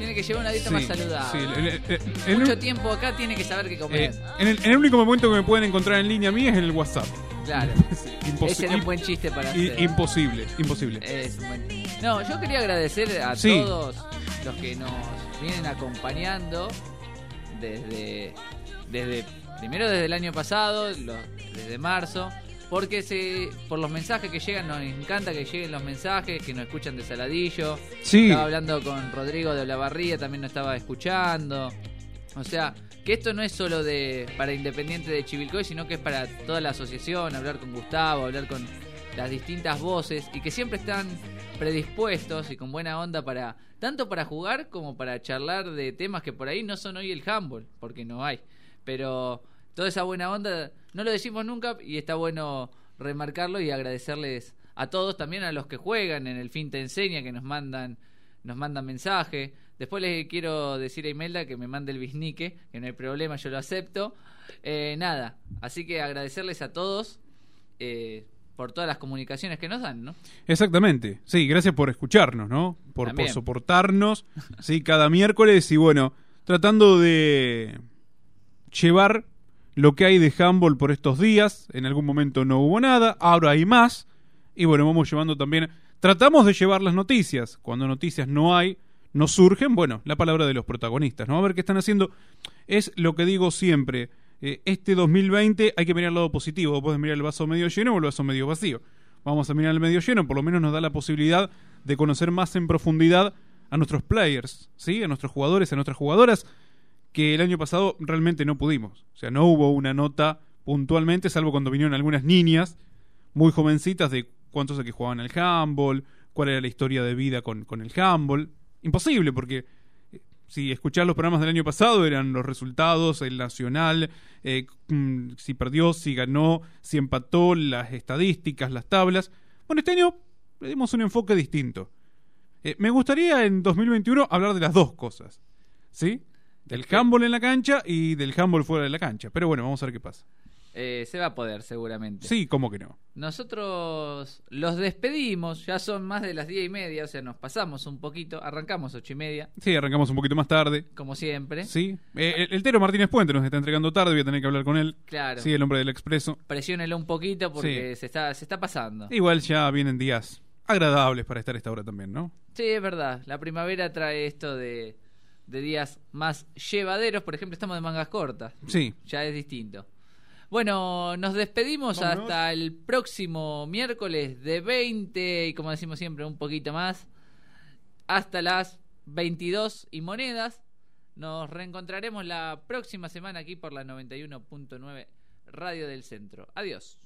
tiene que llevar una dieta Sí, más saludable. sí, el- el- el- el- Mucho tiempo acá tiene que saber qué comer. eh, en, el, en el único momento que me pueden encontrar en línea a mí es en el WhatsApp. claro. Ese era un buen chiste para hacer. imposible, imposible. Es un buen- No, yo quería agradecer a Sí. todos los que nos vienen acompañando desde, desde primero desde el año pasado, desde marzo, porque se, por los mensajes que llegan, nos encanta que lleguen los mensajes, que nos escuchan de Saladillo. Sí. Estaba hablando con Rodrigo de Olavarría, también nos estaba escuchando. O sea, que esto no es solo de para Independiente de Chivilcoy, sino que es para toda la asociación, hablar con Gustavo, hablar con las distintas voces y que siempre están predispuestos y con buena onda para tanto para jugar como para charlar de temas que por ahí no son hoy el handball, porque no hay. Pero toda esa buena onda no lo decimos nunca y está bueno remarcarlo y agradecerles a todos, también a los que juegan en el fin te enseña, que nos mandan nos mandan mensaje. Después les quiero decir a Imelda que me mande el bisnique, que no hay problema, yo lo acepto. Eh, nada, así que agradecerles a todos eh, por todas las comunicaciones que nos dan, ¿no? Exactamente. Sí, gracias por escucharnos, ¿no? Por, por soportarnos, sí, cada miércoles y bueno, tratando de llevar lo que hay de handball por estos días. En algún momento no hubo nada, ahora hay más. Y bueno, vamos llevando también. Tratamos de llevar las noticias. Cuando noticias no hay, no surgen, bueno, la palabra de los protagonistas, ¿no? A ver qué están haciendo. Es lo que digo siempre. eh, este 2020 hay que mirar el lado positivo. Vos podés mirar el vaso medio lleno o el vaso medio vacío. Vamos a mirar el medio lleno, por lo menos nos da la posibilidad de conocer más en profundidad a nuestros players, ¿sí? A nuestros jugadores, a nuestras jugadoras, que el año pasado realmente no pudimos. O sea, no hubo una nota puntualmente, salvo cuando vinieron algunas niñas muy jovencitas de cuántos de que jugaban al handball, cuál era la historia de vida con, con el handball. Imposible, porque eh, si escuchás los programas del año pasado, eran los resultados, el nacional, eh, mm, si perdió, si ganó, si empató, las estadísticas, las tablas. Bueno, este año le dimos un enfoque distinto. Eh, me gustaría en 2021 hablar de las dos cosas. ¿Sí? Del handball en la cancha y del handball fuera de la cancha. Pero bueno, vamos a ver qué pasa. Eh, se va a poder, seguramente. Sí, ¿cómo que no? Nosotros los despedimos, ya son más de las diez y media, o sea, nos pasamos un poquito, arrancamos ocho y media, Sí, arrancamos un poquito más tarde. como siempre. Sí. Eh, el, el Tero Martínez Puente nos está entregando tarde, voy a tener que hablar con él. Claro. Sí, el hombre del expreso. Presiónelo un poquito porque Sí. se, está, se está pasando. Igual ya vienen días agradables para estar a esta hora también, ¿no? Sí, es verdad. La primavera trae esto de, de días más llevaderos. Por ejemplo, estamos de mangas cortas. Sí. Ya es distinto. Bueno, nos despedimos Vámonos. hasta el próximo miércoles de 20 y como decimos siempre, un poquito más. Hasta las 22 y monedas. Nos reencontraremos la próxima semana aquí por la 91.9 Radio del Centro. Adiós.